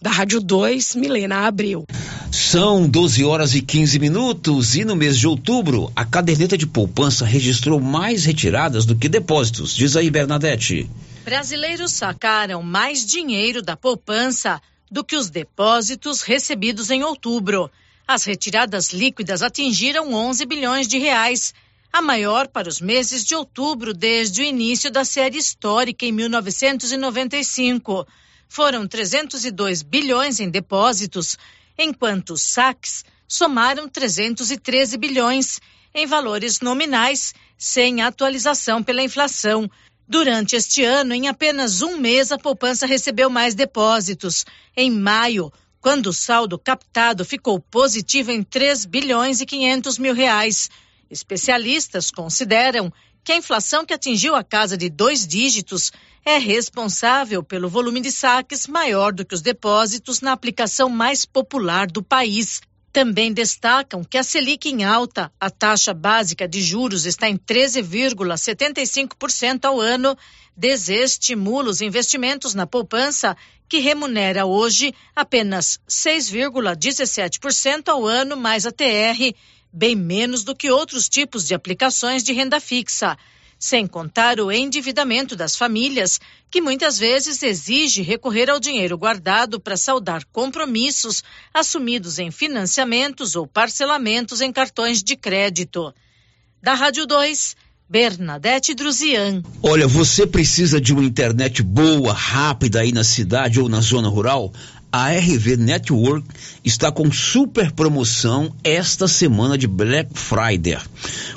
Da Rádio 2, Milena Abreu. São 12 horas e 15 minutos e no mês de outubro, a caderneta de poupança registrou mais retiradas do que depósitos. Diz aí, Bernadette. Brasileiros sacaram mais dinheiro da poupança do que os depósitos recebidos em outubro. As retiradas líquidas atingiram 11 bilhões de reais, a maior para os meses de outubro desde o início da série histórica em 1995 foram 302 bilhões em depósitos, enquanto os saques somaram 313 bilhões em valores nominais, sem atualização pela inflação. Durante este ano, em apenas um mês, a poupança recebeu mais depósitos. Em maio, quando o saldo captado ficou positivo em 3 bilhões e 500 mil reais. Especialistas consideram que a inflação que atingiu a casa de dois dígitos é responsável pelo volume de saques maior do que os depósitos na aplicação mais popular do país. Também destacam que a Selic em alta, a taxa básica de juros está em 13,75% ao ano, desestimula os investimentos na poupança, que remunera hoje apenas 6,17% ao ano mais a TR, bem menos do que outros tipos de aplicações de renda fixa sem contar o endividamento das famílias, que muitas vezes exige recorrer ao dinheiro guardado para saldar compromissos assumidos em financiamentos ou parcelamentos em cartões de crédito. Da Rádio 2, Bernadette Druzian. Olha, você precisa de uma internet boa, rápida aí na cidade ou na zona rural? A RV Network está com super promoção esta semana de Black Friday,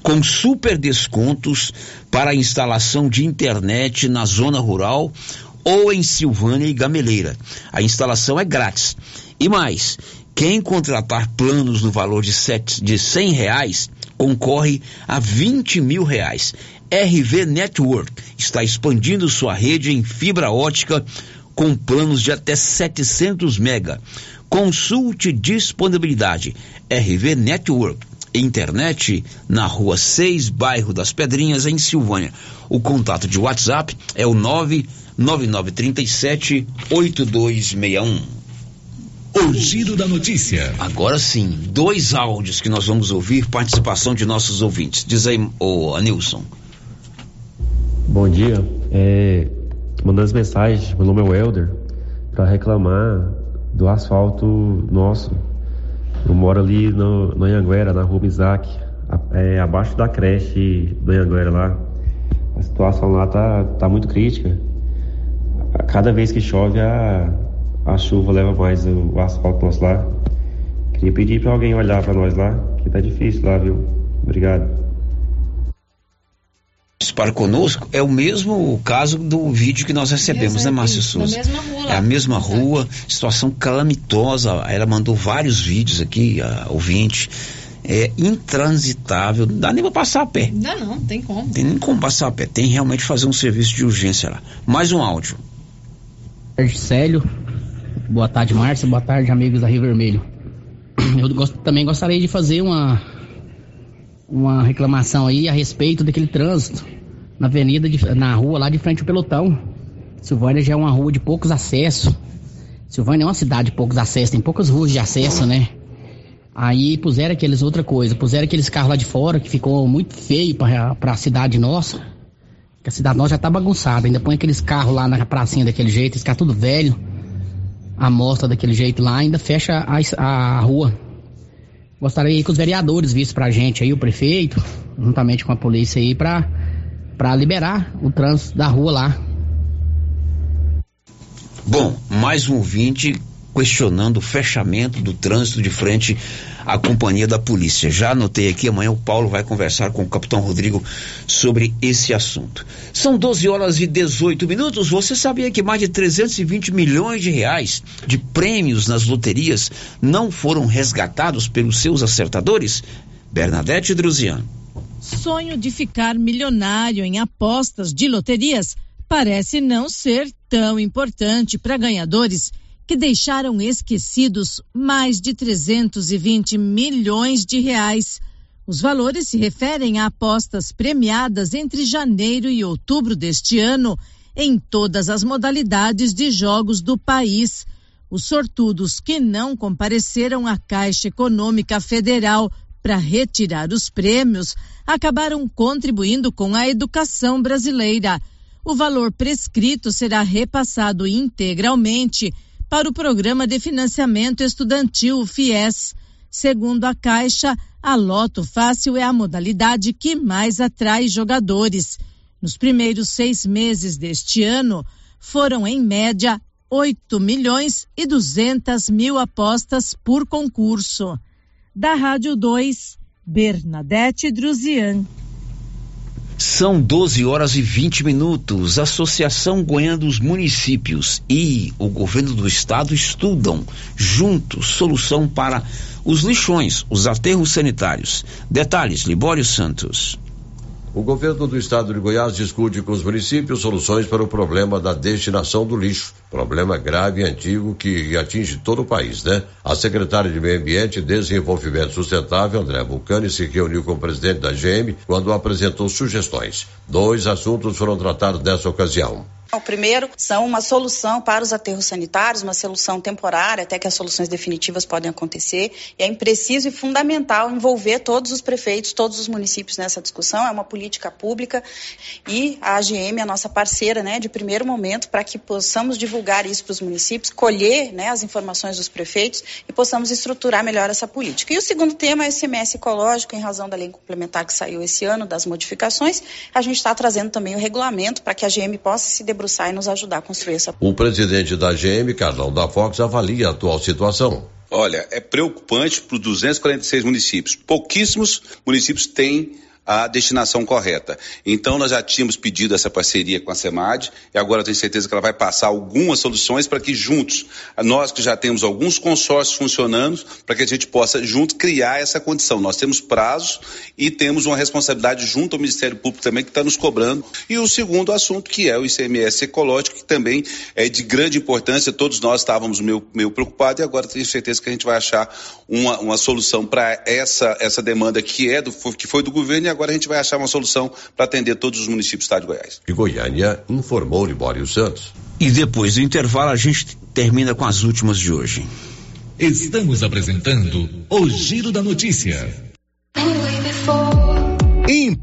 com super descontos para instalação de internet na zona rural ou em Silvânia e Gameleira. A instalação é grátis. E mais, quem contratar planos no valor de, sete, de 100 reais concorre a 20 mil reais. RV Network está expandindo sua rede em fibra ótica com planos de até 700 mega. Consulte disponibilidade. RV Network. Internet na rua 6, bairro das Pedrinhas, em Silvânia. O contato de WhatsApp é o 99937 8261. O giro da notícia. Agora sim, dois áudios que nós vamos ouvir, participação de nossos ouvintes. Diz aí, ô Anilson. Bom dia. É, mandando as mensagens, meu nome é para reclamar do asfalto nosso. Eu moro ali no, no Anhanguera, na rua Isaac, é, abaixo da creche do Anhanguera lá. A situação lá tá, tá muito crítica. Cada vez que chove, a, a chuva leva mais o, o asfalto nosso lá. Queria pedir para alguém olhar para nós lá, que tá difícil lá, viu? Obrigado para conosco é o mesmo caso do vídeo que nós recebemos, né, Márcio Souza? mesma rua. É a mesma rua, situação calamitosa. Ela mandou vários vídeos aqui, a ouvinte. É intransitável, não dá nem para passar a pé. Não dá não, tem como. Tem nem como passar a pé, tem realmente fazer um serviço de urgência lá. Mais um áudio. Célio, boa tarde Márcia, boa tarde amigos da Rio Vermelho. Eu gost, também gostaria de fazer uma uma reclamação aí a respeito daquele trânsito na avenida, de, na rua lá de frente ao pelotão. Silvânia já é uma rua de poucos acessos. Silvânia é uma cidade de poucos acessos, tem poucas ruas de acesso, né? Aí puseram aqueles outra coisa, puseram aqueles carros lá de fora que ficou muito feio para a cidade nossa. Que a cidade nossa já tá bagunçada. Ainda põe aqueles carros lá na pracinha daquele jeito, esse carro tudo velho. A mostra daquele jeito lá, ainda fecha a, a rua. Gostaria que os vereadores vissem pra gente aí, o prefeito, juntamente com a polícia aí, pra, pra liberar o trânsito da rua lá. Bom, mais um ouvinte questionando o fechamento do trânsito de frente à companhia da polícia. Já anotei aqui, amanhã o Paulo vai conversar com o capitão Rodrigo sobre esse assunto. São 12 horas e 18 minutos. Você sabia que mais de 320 milhões de reais de prêmios nas loterias não foram resgatados pelos seus acertadores? Bernadette Druzian. Sonho de ficar milionário em apostas de loterias parece não ser tão importante para ganhadores que deixaram esquecidos mais de 320 milhões de reais. Os valores se referem a apostas premiadas entre janeiro e outubro deste ano em todas as modalidades de jogos do país. Os sortudos que não compareceram à Caixa Econômica Federal para retirar os prêmios acabaram contribuindo com a educação brasileira. O valor prescrito será repassado integralmente para o Programa de Financiamento Estudantil, FIES. Segundo a Caixa, a Loto Fácil é a modalidade que mais atrai jogadores. Nos primeiros seis meses deste ano, foram, em média, 8 milhões e 200 mil apostas por concurso. Da Rádio 2, Bernadette Druzian. São 12 horas e 20 minutos. Associação Goiana dos Municípios e o governo do estado estudam juntos solução para os lixões, os aterros sanitários. Detalhes, Libório Santos. O governo do estado de Goiás discute com os municípios soluções para o problema da destinação do lixo, problema grave e antigo que atinge todo o país, né? A secretária de Meio Ambiente e Desenvolvimento Sustentável, André Vulcani, se reuniu com o presidente da GM quando apresentou sugestões. Dois assuntos foram tratados nessa ocasião. O primeiro são uma solução para os aterros sanitários, uma solução temporária, até que as soluções definitivas podem acontecer. E é preciso e fundamental envolver todos os prefeitos, todos os municípios nessa discussão. É uma política pública e a AGM é a nossa parceira né, de primeiro momento para que possamos divulgar isso para os municípios, colher né, as informações dos prefeitos e possamos estruturar melhor essa política. E o segundo tema é o ICMS ecológico, em razão da lei complementar que saiu esse ano, das modificações. A gente está trazendo também o regulamento para que a AGM possa se debruçar e nos ajudar a construir essa. O presidente da GM, Carlão da Fox, avalia a atual situação. Olha, é preocupante para os 246 municípios. Pouquíssimos municípios têm a destinação correta. Então, nós já tínhamos pedido essa parceria com a SEMAD e agora tenho certeza que ela vai passar algumas soluções para que juntos, nós que já temos alguns consórcios funcionando, para que a gente possa juntos criar essa condição. Nós temos prazos e temos uma responsabilidade junto ao Ministério Público também que está nos cobrando. E o segundo assunto, que é o ICMS ecológico, que também é de grande importância, todos nós estávamos meio, meio preocupados e agora tenho certeza que a gente vai achar uma, uma solução para essa, essa demanda que, é do, que foi do governo e agora a gente vai achar uma solução para atender todos os municípios do estado de Goiás. De Goiânia, informou Libório Santos. E depois do intervalo a gente termina com as últimas de hoje. Estamos apresentando o Giro da Notícia.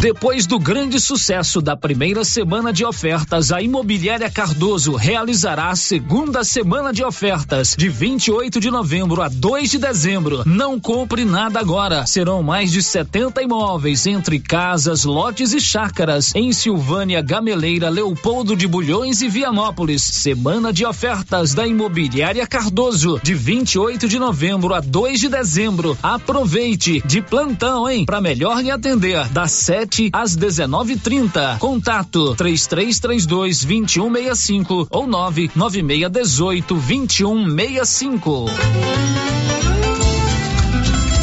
Depois do grande sucesso da primeira semana de ofertas, a Imobiliária Cardoso realizará a segunda semana de ofertas, de 28 de novembro a 2 de dezembro. Não compre nada agora. Serão mais de 70 imóveis, entre casas, lotes e chácaras, em Silvânia, Gameleira, Leopoldo de Bulhões e Vianópolis. Semana de ofertas da Imobiliária Cardoso, de 28 de novembro a 2 de dezembro. Aproveite de plantão, hein? Para melhor lhe atender, das 7 às 19:30. Contato 3332 2165 ou 99618 2165.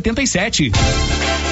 87.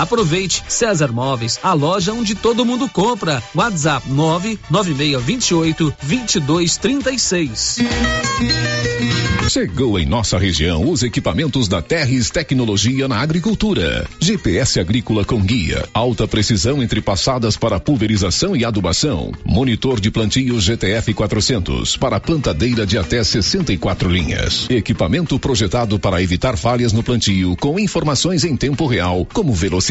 Aproveite César Móveis, a loja onde todo mundo compra. WhatsApp 99628 2236. Chegou em nossa região os equipamentos da Terres Tecnologia na Agricultura. GPS agrícola com guia, alta precisão entre passadas para pulverização e adubação. Monitor de plantio GTF 400 para plantadeira de até 64 linhas. Equipamento projetado para evitar falhas no plantio com informações em tempo real, como velocidade,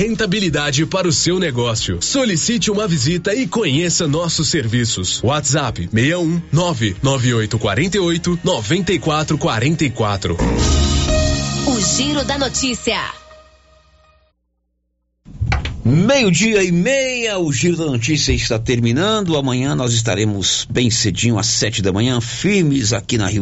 rentabilidade para o seu negócio. Solicite uma visita e conheça nossos serviços. WhatsApp 61 99848 9444. O Giro da Notícia. Meio-dia e meia, o Giro da Notícia está terminando. Amanhã nós estaremos bem cedinho, às sete da manhã, firmes aqui na Rio